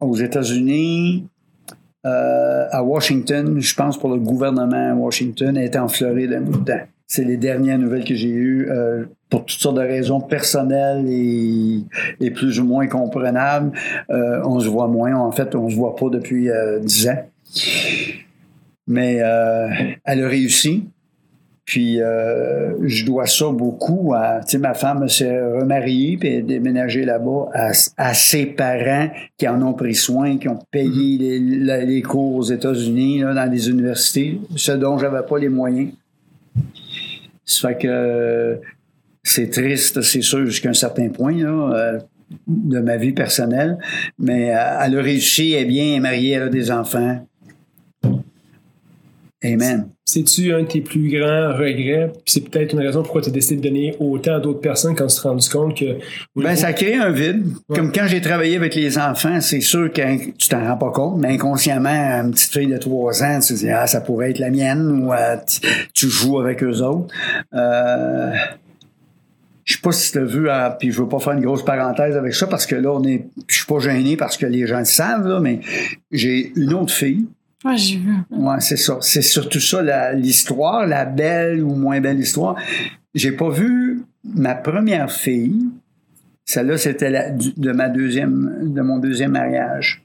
Aux États-Unis, euh, à Washington, je pense pour le gouvernement à Washington, était en Floride un bout de temps. C'est les dernières nouvelles que j'ai eues euh, pour toutes sortes de raisons personnelles et, plus ou moins comprenables. Euh, on se voit moins. En fait, on se voit pas depuis dix ans. Mais elle a réussi. Puis euh, je dois ça beaucoup à, tu sais, ma femme s'est remariée puis elle a déménagé là-bas à, à ses parents qui en ont pris soin, qui ont payé les, la- les cours aux États-Unis là, dans les universités, ce dont j'avais pas les moyens. Ça fait que c'est triste, c'est sûr, jusqu'à un certain point là, euh, de ma vie personnelle, mais euh, elle a réussi, elle est bien, elle est mariée, elle a des enfants. Amen. C'est-tu un de tes plus grands regrets? C'est peut-être une raison pourquoi tu as décidé de donner autant à d'autres personnes quand tu te rendu compte que. Ben, ça crée un vide. Comme quand j'ai travaillé avec les enfants, c'est sûr que tu t'en rends pas compte, mais inconsciemment, une petite fille de 3 ans, tu te dis, ah, ça pourrait être la mienne, ou euh, tu, tu joues avec eux autres. Euh, je sais pas si tu as vu, ah, puis je veux pas faire une grosse parenthèse avec ça, parce que là, on est, je suis pas gêné parce que les gens le savent, là, mais j'ai une autre fille, Ouais, j'ai vu. Ouais, c'est ça. C'est surtout ça l'histoire, la belle ou moins belle histoire. J'ai pas vu ma première fille. Celle-là, c'était de de mon deuxième mariage.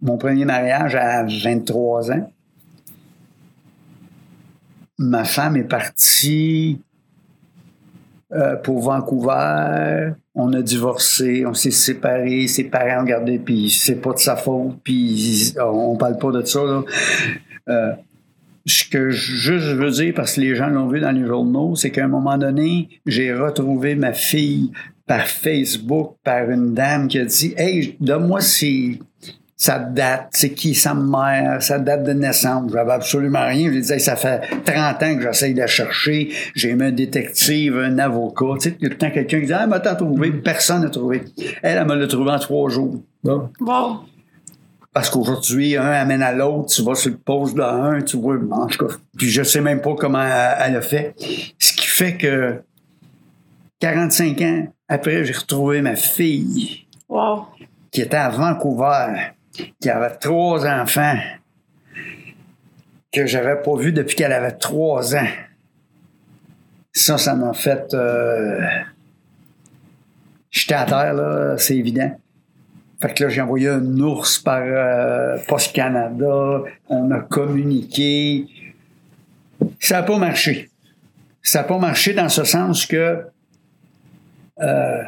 Mon premier mariage à 23 ans. Ma femme est partie euh, pour Vancouver. On a divorcé, on s'est séparés, ses parents ont gardé, puis c'est pas de sa faute, puis on parle pas de ça. Euh, ce que je juste veux dire, parce que les gens l'ont vu dans les journaux, c'est qu'à un moment donné, j'ai retrouvé ma fille par Facebook, par une dame qui a dit Hey, donne-moi ses- sa date, c'est qui sa mère, sa date de naissance. J'avais absolument rien. Je lui disais, ça fait 30 ans que j'essaye de la chercher. J'ai mis un détective, un avocat. Tu sais, il y a tout le temps quelqu'un qui dit, ah, m'a t'as trouvé. Personne n'a trouvé. Elle, elle me l'a trouvé en trois jours. Parce qu'aujourd'hui, un amène à l'autre, tu vas sur le poste de un, tu vois, en tout cas. Puis je sais même pas comment elle, elle a fait. Ce qui fait que 45 ans après, j'ai retrouvé ma fille Wow. qui était à Vancouver, qui avait trois enfants, que j'avais pas vu depuis qu'elle avait trois ans. Ça, ça m'a fait... euh, J'étais à terre, là, c'est évident. Fait que là, j'ai envoyé un ours par euh, Post Canada. On a communiqué. Ça n'a pas marché. Ça n'a pas marché dans ce sens que euh,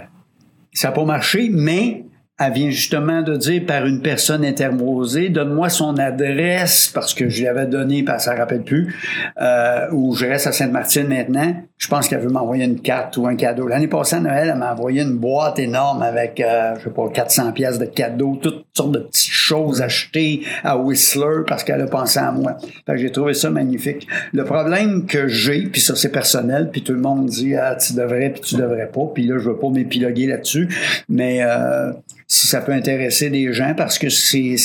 ça n'a pas marché, mais elle vient justement de dire par une personne interposée, donne-moi son adresse, parce que je lui avais donné, parce qu'elle ne rappelle plus, euh, où je reste à Sainte-Martine maintenant. Je pense qu'elle veut m'envoyer une carte ou un cadeau. L'année passée à Noël, elle m'a envoyé une boîte énorme avec, euh, je sais pas, 400 pièces de cadeaux, toutes sortes de petites choses achetées à Whistler parce qu'elle a pensé à moi. Fait que j'ai trouvé ça magnifique. Le problème que j'ai, puis ça c'est personnel, puis tout le monde dit ah tu devrais puis tu devrais pas, puis là je veux pas m'épiloguer là-dessus, mais euh, si ça peut intéresser des gens parce que c'est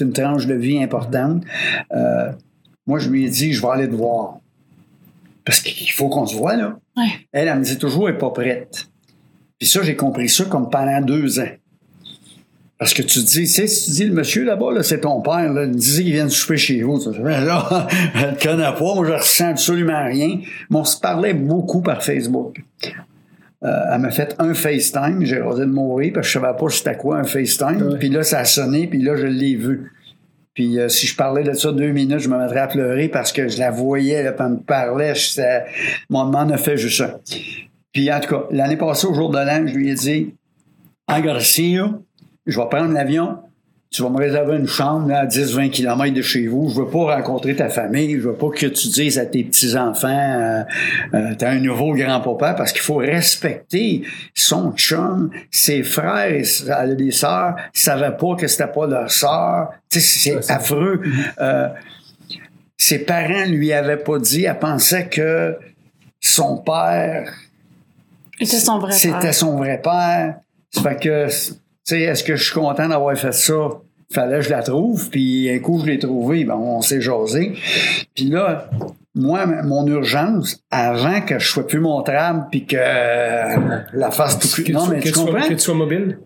une tranche de vie importante. euh, moi je lui ai dit je vais aller te voir. Parce qu'il faut qu'on se voit, là. Ouais. Elle, elle me dit toujours, elle n'est pas prête. Puis ça, j'ai compris ça comme pendant deux ans. Parce que tu te dis, tu sais, si tu dis, le monsieur là-bas, là, c'est ton père, là, il me disait qu'il vient de souper chez vous. Ben là, elle ne connaît pas, moi, je ressens absolument rien. Mais on se parlait beaucoup par Facebook. Euh, elle m'a fait un FaceTime, j'ai osé de mourir parce que je savais pas c'était quoi un FaceTime. Puis là, ça a sonné, puis là, je l'ai vu. Puis euh, si je parlais de ça deux minutes, je me mettrais à pleurer parce que je la voyais, là, puis elle me parlait, ça- mon maman a fait juste ça. Puis en tout cas, l'année passée, au jour de l'an, je lui ai dit, you. Je vais prendre l'avion. Tu vas me réserver une chambre là, à 10-20 km de chez vous. Je veux pas rencontrer ta famille. Je veux pas que tu dises à tes petits-enfants euh, euh, t'as un nouveau grand-papa parce qu'il faut respecter son chum, ses frères, et s- elle a des sœurs, savaient pas que c'était pas leur sœur. Tu sais, Ouais, c'est affreux. Euh, ses parents lui avaient pas dit, elle pensait que son père C'était son vrai c'était père. son vrai père. Ça fait que, sais, est-ce que je suis content d'avoir fait ça? Fallait que je la trouve, puis un coup je l'ai trouvée, ben, on s'est jasé. Puis là, moi, mon urgence, avant que je sois plus montrable, puis que euh, la face tout Que, Non, tu, mais que tu sois, que tu sois mobile?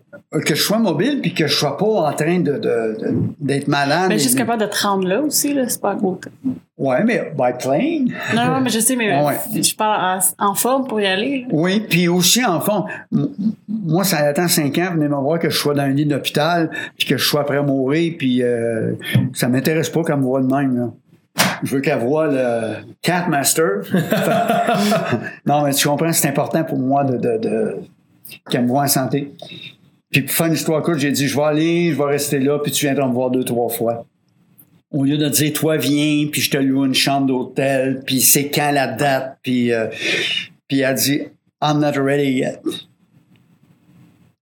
Que je sois mobile, puis que je sois pas en train de, de- de- d'être malade. Mais et- juste capable de te rendre là aussi, là, c'est pas à côté. Ouais, mais by plane. Non, non, mais je sais, mais ouais. je parle en, en forme pour y aller. là. Oui, puis aussi, en fond, m- moi, ça attend cinq ans, venez me voir que je sois dans un lit d'hôpital, puis que je sois prêt à mourir, puis euh, ça m'intéresse pas qu'elle me voit de même, là. Je veux qu'elle voit le Catmaster. non, mais tu comprends, c'est important pour moi de, de, de qu'elle me voit en santé. Puis pour faire une histoire courte, j'ai dit, je vais aller, je vais rester là, puis tu viendras me voir deux, trois fois. Au lieu de dire, toi, viens, puis je te loue une chambre d'hôtel, puis c'est quand la date, puis... euh, puis elle dit, I'm not ready yet.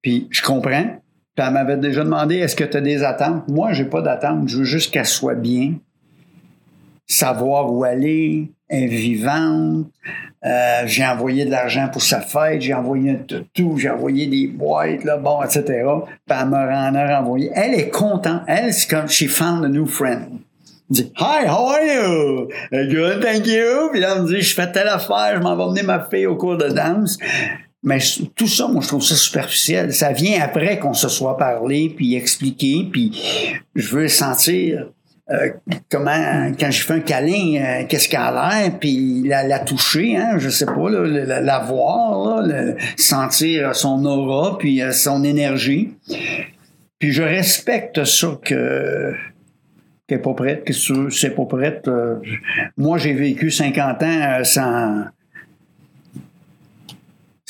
Puis je comprends. Puis elle m'avait déjà demandé, est-ce que tu as des attentes? Moi, j'ai pas d'attente. Je veux juste qu'elle soit bien, savoir où aller, est vivante. Euh, j'ai envoyé de l'argent pour sa fête, j'ai envoyé un tout, j'ai envoyé des boîtes, là, bon, etc. Puis elle me en a renvoyé. Elle est contente. Elle, c'est comme, she found a new friend. Elle dit, Hi, how are you? Uh, Good, thank you. Puis là, elle me dit, je fais telle affaire, je m'en vais emmener ma fille au cours de danse. Mais tout ça, moi, je trouve ça superficiel. Ça vient après qu'on se soit parlé, puis expliqué, puis je veux sentir euh, comment, quand j'ai fait un câlin, euh, qu'est-ce qu'elle a l'air, puis la, la toucher, hein, je sais pas, là, la, voir, sentir son aura, puis euh, son énergie. Puis je respecte ça que qu'elle n'est pas prête, que c'est pas prête. moi, j'ai vécu 50 ans sans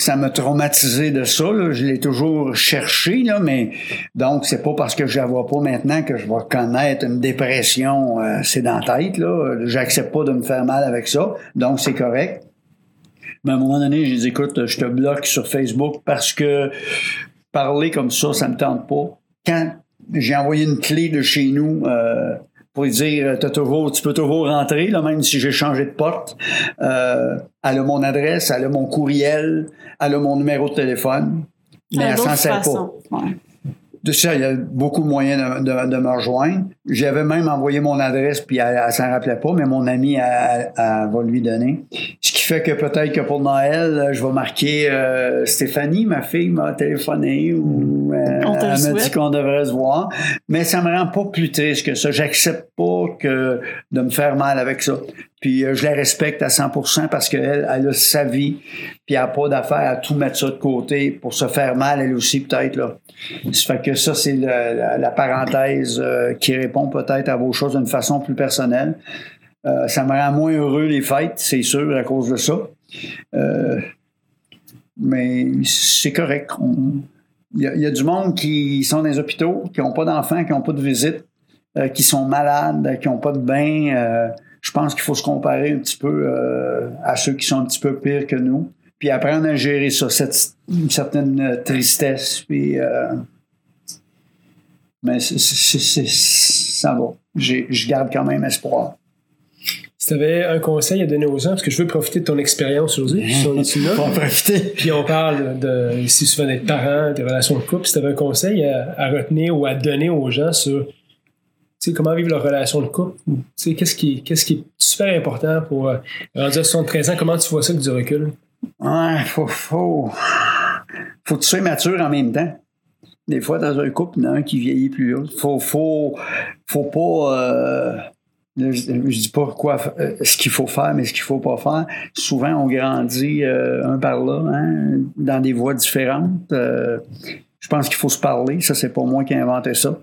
ça m'a traumatisé de ça. là. Je l'ai toujours cherché, là, mais donc c'est pas parce que je la vois pas maintenant que je vais connaître une dépression. euh, tête. Là. J'accepte pas de me faire mal avec ça, donc c'est correct. Mais à un moment donné, j'ai dit écoute, je te bloque sur Facebook parce que parler comme ça, ça me tente pas. Quand j'ai envoyé une clé de chez nous euh, pour lui dire T'as toujours, tu peux toujours rentrer, là, même si j'ai changé de porte. Euh, elle a mon adresse, elle a mon courriel, elle a mon numéro de téléphone. Mais Euh, elle s'en sert pas. Ouais. De ça, il y a beaucoup de moyens de, de- de me rejoindre. J'avais même envoyé mon adresse, puis elle, elle s'en rappelait pas, mais mon ami, elle, elle- elle va lui donner. Ce qui fait que peut-être que pour Noël, je vais marquer euh, Stéphanie, ma fille, m'a téléphoné ou euh, elle m'a dit qu'on devrait se voir. Mais ça me rend pas plus triste que ça. J'accepte pas que de me faire mal avec ça. Puis euh, je la respecte à 100% parce qu'elle, elle a sa vie, puis elle n'a pas d'affaire à tout mettre ça de côté pour se faire mal, elle aussi, peut-être. là. Ça fait que ça, c'est la, parenthèse euh, qui répond peut-être à vos choses d'une façon plus personnelle. Euh, ça me rend moins heureux les fêtes, c'est sûr, à cause de ça. Euh, mais c'est correct. Il y, y a du monde qui sont dans les hôpitaux, qui n'ont pas d'enfants, qui n'ont pas de visite, qui sont malades, qui n'ont pas de bain. Je pense qu'il faut se comparer un petit peu euh, à ceux qui sont un petit peu pires que nous. Puis apprendre à gérer ça, cette, une certaine euh, tristesse. Puis, euh, mais ça va. Je garde quand même espoir. Si tu avais un conseil à donner aux gens, parce que je veux profiter de ton expérience aujourd'hui, puis on est là. Faut en profiter. Puis on parle de, ici souvent d'être parent, des relations de couple. Si tu avais un conseil à, à retenir ou à donner aux gens sur comment vivre leur relation de couple? Qu'est-ce qui, qu'est-ce qui est super important pour euh, rendu à 73 ans? Comment tu vois ça avec du recul? Ouais, faut, faut, faut que tu sois mature en même temps. Des fois, dans un couple, il y en a un qui vieillit plus l'autre. Faut, faut, faut pas, euh, je, je dis pas quoi, euh, ce qu'il faut faire, mais ce qu'il faut pas faire. Souvent, on grandit euh, un par là, hein, dans des voies différentes. Je pense qu'il faut se parler. Ça, c'est pas moi qui ai inventé ça.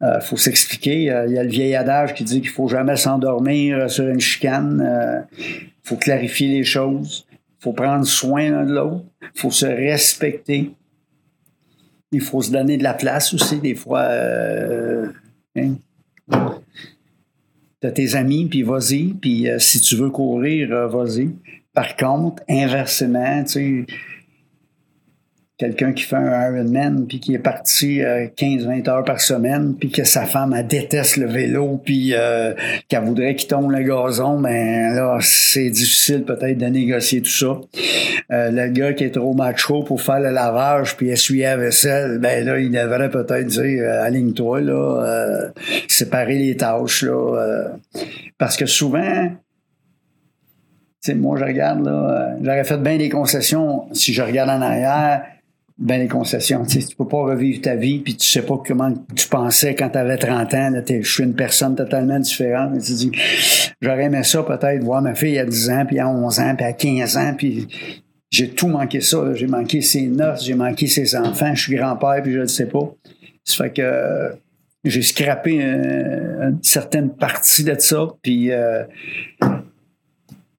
Il faut s'expliquer. Il y a le vieil adage qui dit qu'il faut jamais s'endormir sur une chicane. Il faut clarifier les choses. Il faut prendre soin l'un de l'autre. Il faut se respecter. Il faut se donner de la place aussi, des fois. Euh, hein? T'as tes amis, puis vas-y. Puis euh, si tu veux courir, euh, vas-y. Par contre, inversement, tu sais, quelqu'un qui fait un Ironman puis qui est parti 15-20 heures par semaine puis que sa femme elle déteste le vélo puis euh, qu'elle voudrait qu'il tombe le gazon ben là c'est difficile peut-être de négocier tout ça. Euh, le gars qui est trop macho pour faire le lavage puis essuyer la vaisselle ben là il devrait peut-être dire euh, aligne-toi là euh, séparer les tâches là euh, parce que souvent tu sais, moi, je regarde, là, j'aurais fait bien des concessions si je regarde en arrière ben les concessions. Tu sais, peux pas revivre ta vie, puis tu sais pas comment tu pensais quand tu avais 30 ans. Là, je suis une personne totalement différente. Et tu dis, j'aurais aimé ça peut-être voir ma fille à 10 ans, puis à 11 ans, puis à 15 ans, puis j'ai tout manqué ça. J'ai manqué ses noces, j'ai manqué ses enfants. Je suis grand-père, puis je le sais pas. Ça fait que euh, j'ai scrappé euh, une certaine partie de ça, puis... Euh,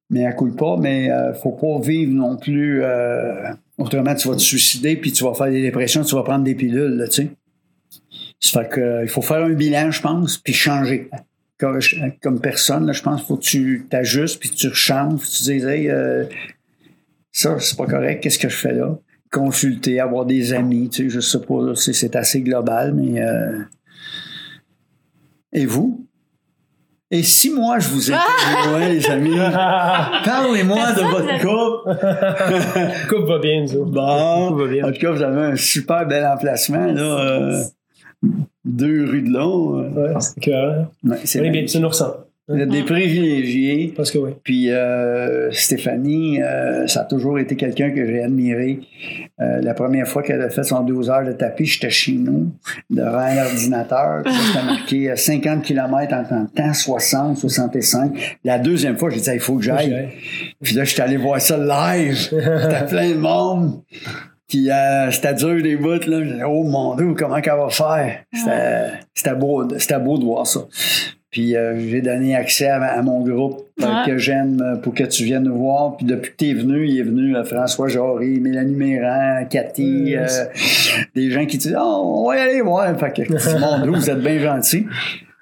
mais à coup pas, mais euh, faut pas vivre non plus euh, autrement tu vas te suicider puis tu vas faire des dépressions, tu vas prendre des pilules, là, tu sais. Ça fait que euh, il faut faire un bilan, je pense, puis changer. Comme, personne, là, je pense faut que tu t'ajustes puis tu changes, tu dis hey, euh, ça, c'est pas correct, qu'est-ce que je fais là? Consulter, avoir des amis, tu sais, je sais pas, c'est assez global, mais euh... Et vous? Et si moi, je vous ai Ah! ouais, les amis, parlez-moi de votre couple. coupe va bien, nous autres. Bon, Coupe va bien. en tout cas, vous avez un super bel emplacement, là. euh, deux rues de long. euh. Ouais, c'est que, Ouais, c'est on est bien. bien, tu nous ressens. Vous êtes des privilégiés. Parce que oui. Puis euh, Stéphanie, euh, ça a toujours été quelqu'un que j'ai admiré. Euh, la première fois qu'elle a fait son 12 heures de tapis, j'étais chez nous, devant un ordinateur. Puis là, C'était marqué euh, 50 km en temps de temps, 60, 65. La deuxième fois, j'ai dit, il faut que j'aille. Puis là, j'étais allé voir ça live. C'était plein de monde. Puis euh, c'était dur des bouts, là. J'ai dit, oh mon Dieu, comment qu'elle va faire? C'était, c'était beau, c'était beau de voir ça. Puis euh, j'ai donné accès à, à mon groupe Ouais. que j'aime euh, pour que tu viennes nous voir. Puis depuis que tu es venu, il est venu euh, François Jarry, Mélanie Méran, Cathy, Mm. euh, des gens qui disent Oh, on va y aller voir. Fait que vous êtes bien gentils.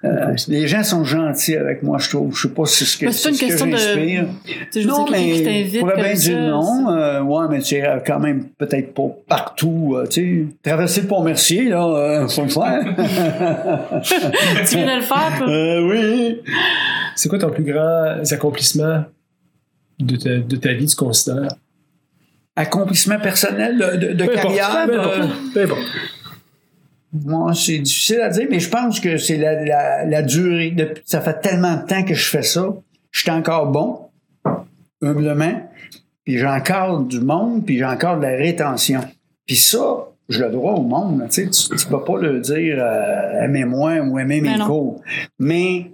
Euh, les gens sont gentils avec moi, je trouve. Je sais pas si c'est ce que, c'est une ce que question de- j'inspire. Sais, Non, qui mais t'invite je pourrais bien dire ça, non. Euh, ouais, mais tu iras quand même peut-être pas partout. euh, tu sais, traverser le pont Mercier, là, euh, faut le faire. tu viens de le faire, toi? euh, oui. C'est quoi ton plus grand accomplissement de ta, de ta vie, tu considères? Accomplissement personnel de, de- carrière. peu importe, peu importe. Moi, c'est difficile à dire, mais je pense que c'est la, la, la durée. De, ça fait tellement de temps que je fais ça. Je suis encore bon, humblement. Puis j'ai encore du monde, puis j'ai encore de la rétention. Puis ça, je le dois au monde. Tu sais, tu, tu peux pas le dire euh, aimez-moi ou aimez mes Ben cours. Mais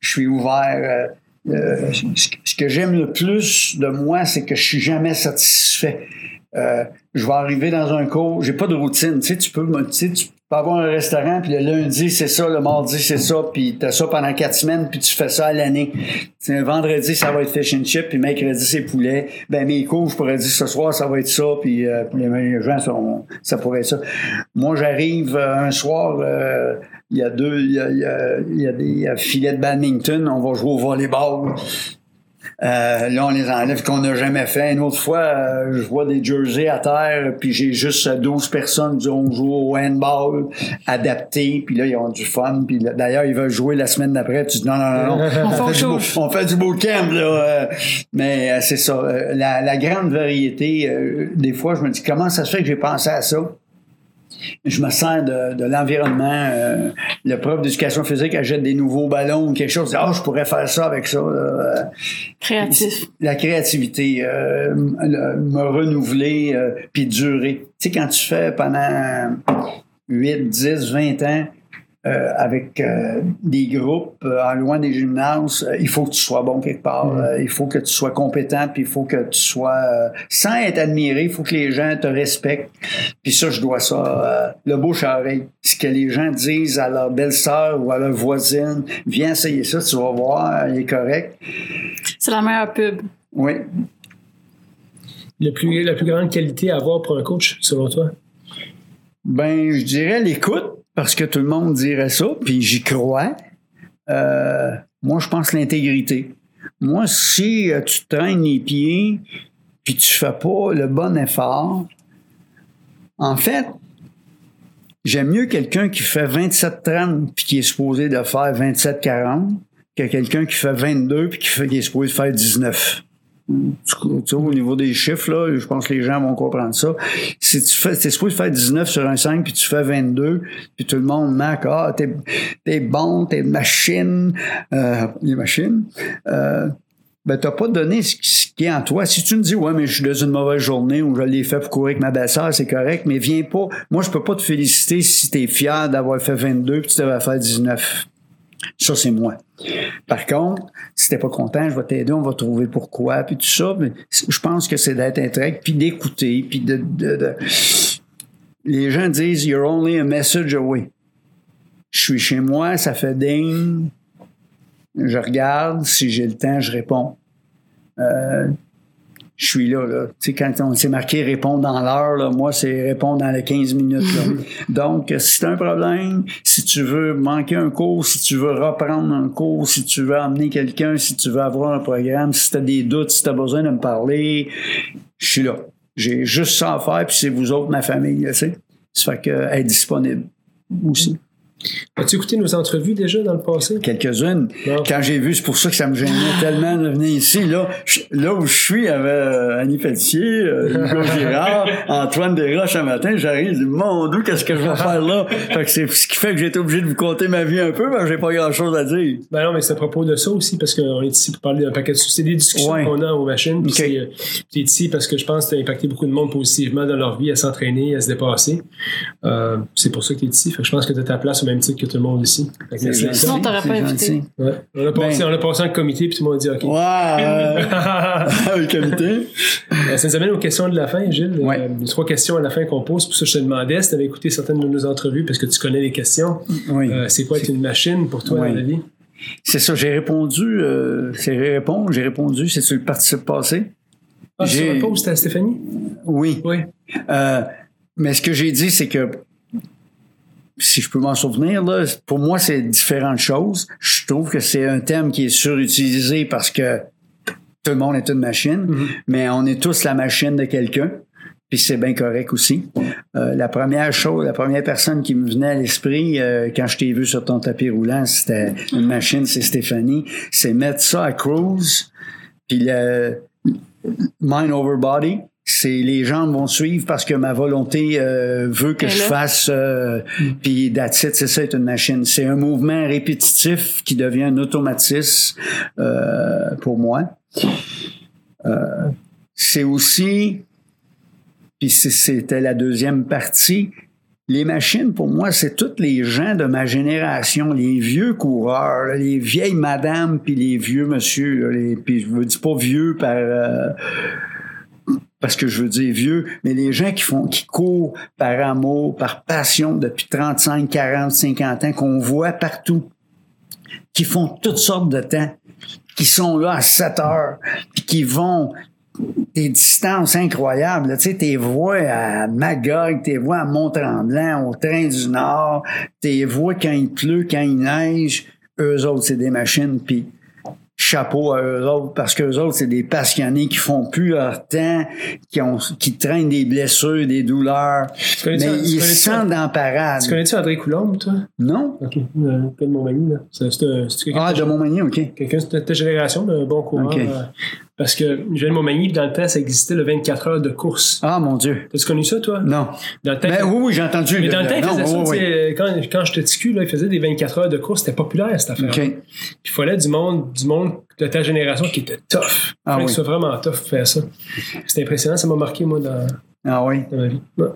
je suis ouvert. euh, euh, ce que- ce que j'aime le plus de moi, c'est que je suis jamais satisfait. Euh, je vais arriver dans un cours, j'ai pas de routine. Tu sais, tu peux, tu sais, tu peux avoir un restaurant, puis le lundi, c'est ça, le mardi, c'est ça, puis t'as ça pendant quatre semaines, puis tu fais ça à l'année. Tu sais, vendredi, ça va être fish and chip, puis mercredi, c'est poulet. Ben, mes cours, je pourrais dire ce soir, ça va être ça, puis euh, les, gens, sont, ça pourrait être ça. Moi, j'arrive euh, un soir, euh, il y a deux, il y a, y a- y a des filets de badminton, on va jouer au volleyball. Euh, là, on les enlève qu'on n'a jamais fait. Une autre fois, euh, je vois des jerseys à terre, puis j'ai juste euh, 12 personnes qui ont joué au handball adapté, puis là, ils ont du fun. Puis d'ailleurs, ils veulent jouer la semaine d'après. Tu dis non, non, non, non. On fait on, autre fait du, beau- on fait du bootcamp, là. euh, mais euh, c'est ça. euh, la, la grande variété, euh, des fois, je me dis, comment ça se fait que j'ai pensé à ça? Je me sers de, de l'environnement. Euh, le prof d'éducation physique achète des nouveaux ballons ou quelque chose. Ah, je pourrais faire ça avec ça. là. Créatif. La créativité, euh, le- me renouveler euh, puis durer. Tu sais, quand tu fais pendant 8, 10, 20 ans euh, avec euh, des groupes euh, en loin des gymnases, euh, il faut que tu sois bon quelque part. Euh, il faut que tu sois compétent, puis il faut que tu sois... euh, sans être admiré, il faut que les gens te respectent. Puis ça, je dois ça. euh, le bouche à oreille. Ce que les gens disent à leur belle-sœur ou à leur voisine, viens essayer ça, tu vas voir, il est correct. C'est la meilleure pub. Oui, Le plus, la plus grande qualité à avoir pour un coach, selon toi? Ben, je dirais l'écoute, parce que tout le monde dirait ça, puis j'y crois. Euh, moi, je pense l'intégrité. Moi, si euh, tu traînes les pieds, puis tu fais pas le bon effort, en fait, j'aime mieux quelqu'un qui fait 27-30 puis qui est supposé de faire 27-40 que quelqu'un qui fait 22 puis qui, fait, qui est supposé de faire 19. Tu au niveau des chiffres, là, je pense que les gens vont comprendre ça. Si tu fais, t'es supposé faire 19 sur un 5, puis tu fais 22, puis tout le monde marque, ah, t'es, t'es bon, t'es machine, euh, les machines, euh, ben, t'as pas donné ce qui est en toi. Si tu me dis, ouais, mais je suis dans une mauvaise journée ou je l'ai fait pour courir avec ma belle-sœur, c'est correct, mais viens pas. Moi, je peux pas te féliciter si t'es fier d'avoir fait 22 puis tu devais faire 19. Ça, c'est moi. Par contre, si t'es pas content, je vais t'aider, on va trouver pourquoi, puis tout ça. Mais je pense que c'est d'être intègre, puis d'écouter, puis de- Les gens disent « You're only a message away ». Je suis chez moi, ça fait ding. Je regarde, si j'ai le temps, je réponds. Euh, je suis là, là. Tu sais, quand on s'est marqué répondre dans l'heure, moi, c'est répondre dans les 15 minutes. là. Donc, si tu as un problème, si tu veux manquer un cours, si tu veux reprendre un cours, si tu veux emmener quelqu'un, si tu veux avoir un programme, si tu as des doutes, si tu as besoin de me parler, je suis là. J'ai juste ça à faire, puis c'est vous autres, ma famille, tu sais. Ça fait que être disponible aussi. As-tu écouté nos entrevues déjà dans le passé? Quelques-unes. Quand j'ai vu, c'est pour ça que ça me gênait tellement de venir ici. Là, je- là où je suis, avait euh, Annie Pelletier, euh, Hugo Girard, Antoine Desroches un matin. J'arrive, je dis, mon Dieu, qu'est-ce que je vais faire là? Fait que c'est ce qui fait que j'ai été obligé de vous conter ma vie un peu, que j'ai pas grand-chose à dire. Ben non, mais c'est à propos de ça aussi, parce qu'on est ici pour parler d'un paquet de C'est des discussions Ouais. qu'on a aux machines. Puis Ok. c'est, euh, tu es ici parce que je pense que tu as impacté beaucoup de monde positivement dans leur vie à s'entraîner, à se dépasser. Euh, c'est pour ça que tu es ici. Fait que je pense que tu as ta place au même titre que tout le monde ici. Sinon, t'aurais c'est pas invité. Ouais. On, a passé, Ben- on a passé en comité, puis tout le monde a dit OK. Euh, le comité. Euh, Ça nous amène aux questions de la fin, Gilles. Ouais. Euh, les trois questions à la fin qu'on pose. Pour ça, je te demandais si tu avais écouté certaines de nos entrevues parce que tu connais les questions. Oui. Euh, c'est quoi être une machine pour toi Ouais. dans la vie? C'est ça, j'ai répondu, euh, c'est répondre, j'ai répondu, c'est sur le participe passé. Ah, tu J'ai- reposes, à Stéphanie? Oui. Oui. Euh, mais ce que j'ai dit, c'est que si je peux m'en souvenir, là, pour moi, c'est différentes choses. Je trouve que c'est un thème qui est surutilisé parce que tout le monde est une machine, mais on est tous la machine de quelqu'un. Puis c'est bien correct aussi. Euh, la première chose, la première personne qui me venait à l'esprit euh, quand je t'ai vu sur ton tapis roulant, c'était une machine, c'est Stéphanie. C'est mettre ça à cruise, puis le mind over body, c'est les jambes vont suivre parce que ma volonté euh, veut que Et je là? fasse euh, puis that's it, c'est ça être une machine c'est un mouvement répétitif qui devient un automatisme euh, pour moi Euh, c'est aussi puis c'est- c'était la deuxième partie les machines, pour moi, c'est tous les gens de ma génération, les vieux coureurs, les vieilles madames, puis les vieux monsieur. puis je veux dire pas vieux par euh, parce que je veux dire vieux, mais les gens qui font, qui courent par amour, par passion depuis 35, 40, 50 ans, qu'on voit partout, qui font toutes sortes de temps, qui sont là à 7 heures, puis qui vont des distances incroyables. Tu sais, tes voix à Magog, tes voix à Mont-Tremblant, au Train du Nord, tes voix quand il pleut, quand il neige, eux autres, c'est des machines, puis chapeau à eux autres, parce qu'eux autres, c'est des passionnés qui font plus leur temps, qui, ont, qui traînent des blessures, des douleurs, mais ils se sentent dans la parade. Tu connais-tu André Coulombe, toi? Non? OK. Euh, pas de Montmagny, là. C'est c'est un- c'est Ah, de de Montmagny, OK. quelqu'un de ta génération, un bon coureur. OK. Euh, Parce que Joël Montmagny, dans le temps, ça existait le 24 heures de course. Ah, mon Dieu. T'as-tu connu ça, toi? Non. Dans le temps, Ben, oui, oui, j'ai entendu. mais dans le temps, il non, ça, oui, oui. quand, quand j'étais petit cul, là, il faisait des 24 heures de course, c'était populaire, cette affaire. OK. Puis il fallait du monde, du monde de ta génération qui était tough. Il Ah fallait que oui. ce soit vraiment tough pour faire ça. C'était impressionnant, ça m'a marqué, moi, dans, Ah oui. dans ma vie. Ouais.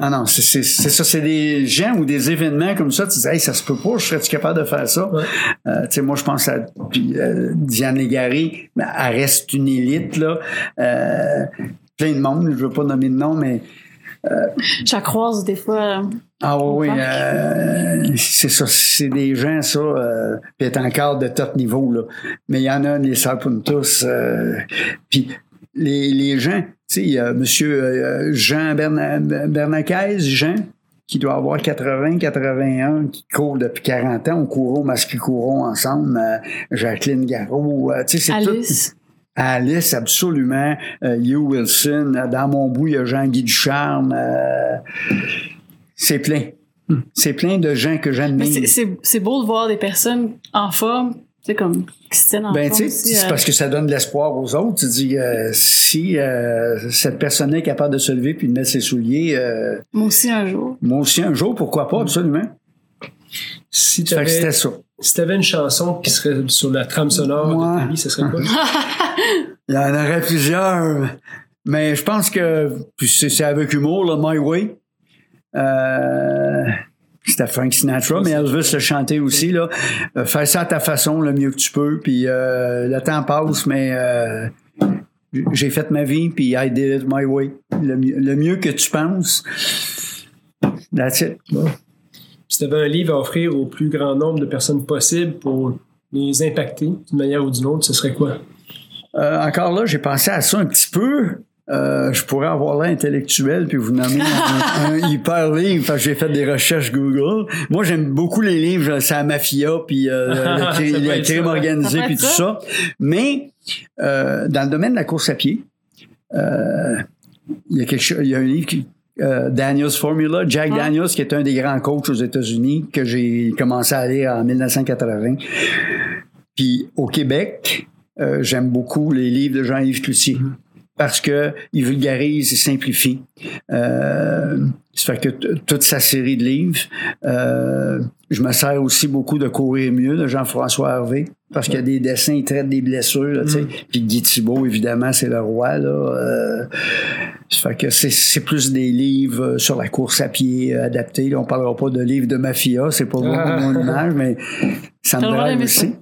Ah non, c'est c'est- c'est ça, c'est des gens ou des événements comme ça, tu dis, hey, ça se peut pas, je serais-tu capable de faire ça? Ouais. Euh, tu sais, moi, je pense à puis, euh, Diane Légaré, elle reste une élite, là. Euh, plein de monde, je veux pas nommer de nom, mais Je la croise des fois. euh, ah oui, euh, c'est ça, c'est des gens, ça, euh, puis est encore de top niveau, là. Mais il y en a, les Sarpuntus, euh, puis les, les gens, tu sais, il y a monsieur euh, Jean Berna, Bernacaise, Jean, qui doit avoir 80, 81, qui court depuis 40 ans, on au masque couron ensemble, euh, Jacqueline Garot, euh, tu sais, c'est tout. Alice. Alice, absolument. Euh, Hugh Wilson. Dans mon bout, il y a Jean-Guy Ducharme. Euh, c'est plein. C'est plein de gens que j'admire. c'est- beau de voir des personnes en forme, sais, comme qui se tiennent en Ben, tu sais, c'est euh, parce que ça donne de l'espoir aux autres. Tu dis, euh, si euh, cette personne est capable de se lever puis de mettre ses souliers, euh, Moi aussi, un jour. moi aussi un jour, pourquoi pas, absolument. Si t'avais ça. si t'avais une chanson qui serait sur la trame sonore Ouais. de ta vie, ce serait quoi? Il y en aurait plusieurs. Mais je pense que puis c'est c'est avec humour, là, My Way. Euh, c'était Frank Sinatra, mais Elvis l'a chanté aussi. Là. Euh, fais ça à ta façon, le mieux que tu peux. Puis euh, le temps passe, mais euh, j'ai fait ma vie, puis I did it my way. Le, mieux- le mieux que tu penses. That's it. Si tu avais un livre à offrir au plus grand nombre de personnes possible pour les impacter d'une manière ou d'une autre, ce serait quoi? Encore là, j'ai pensé à ça un petit peu. Euh, je pourrais avoir l'air intellectuel puis vous nommer un, un hyper livre parce que j'ai fait des recherches Google. Moi, j'aime beaucoup les livres, c'est la mafia puis euh, le, le crime organisé puis tout ça. Mais euh, dans le domaine de la course à pied, il y a quelque il y a un livre qui Daniels Formula, Jack Ah. Daniels, qui est un des grands coachs aux États-Unis, que j'ai commencé à lire en 1980. Puis au Québec, j'aime beaucoup les livres de Jean-Yves Cloutier parce que il vulgarise, il simplifie. Euh, ça fait que toute sa série de livres. Euh, je me sers aussi beaucoup de Courir mieux de Jean-François Hervé parce qu'il y a des dessins, il traite des blessures. Là, sais. Puis Guy Thibault, évidemment, c'est le roi. Là. Euh, ça fait que c'est, plus des livres sur la course à pied euh, adaptés. Là, on parlera pas de livres de mafia, c'est pas beaucoup mon image, mais ça me drive aussi.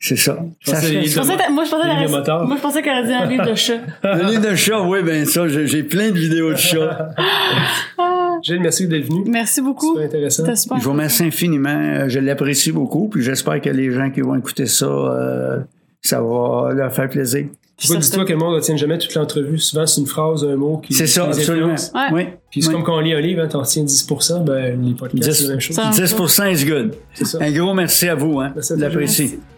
C'est ça. Je Je pensais moi, je pensais motards. moi, je pensais qu'elle allait dire un livre de chat. Le livre de chat, oui, ben ça, j'ai, plein de vidéos de chats. Gilles, merci d'être venu. Merci beaucoup. Super intéressant. Super. Je vous remercie infiniment. Euh, Je l'apprécie beaucoup. Puis j'espère que les gens qui vont écouter ça, euh, ça va leur faire plaisir. Dis-toi que le monde ne retienne jamais toute l'entrevue? Souvent, c'est une phrase, un mot qui C'est ça, absolument. Ouais. Oui. Puis c'est Oui. comme quand on lit un livre, hein, t'en retiens 10 ben les podcasts, 10, c'est la même chose. Ça- 10 is good. C'est ça. Un gros merci à vous. Hein. Merci à.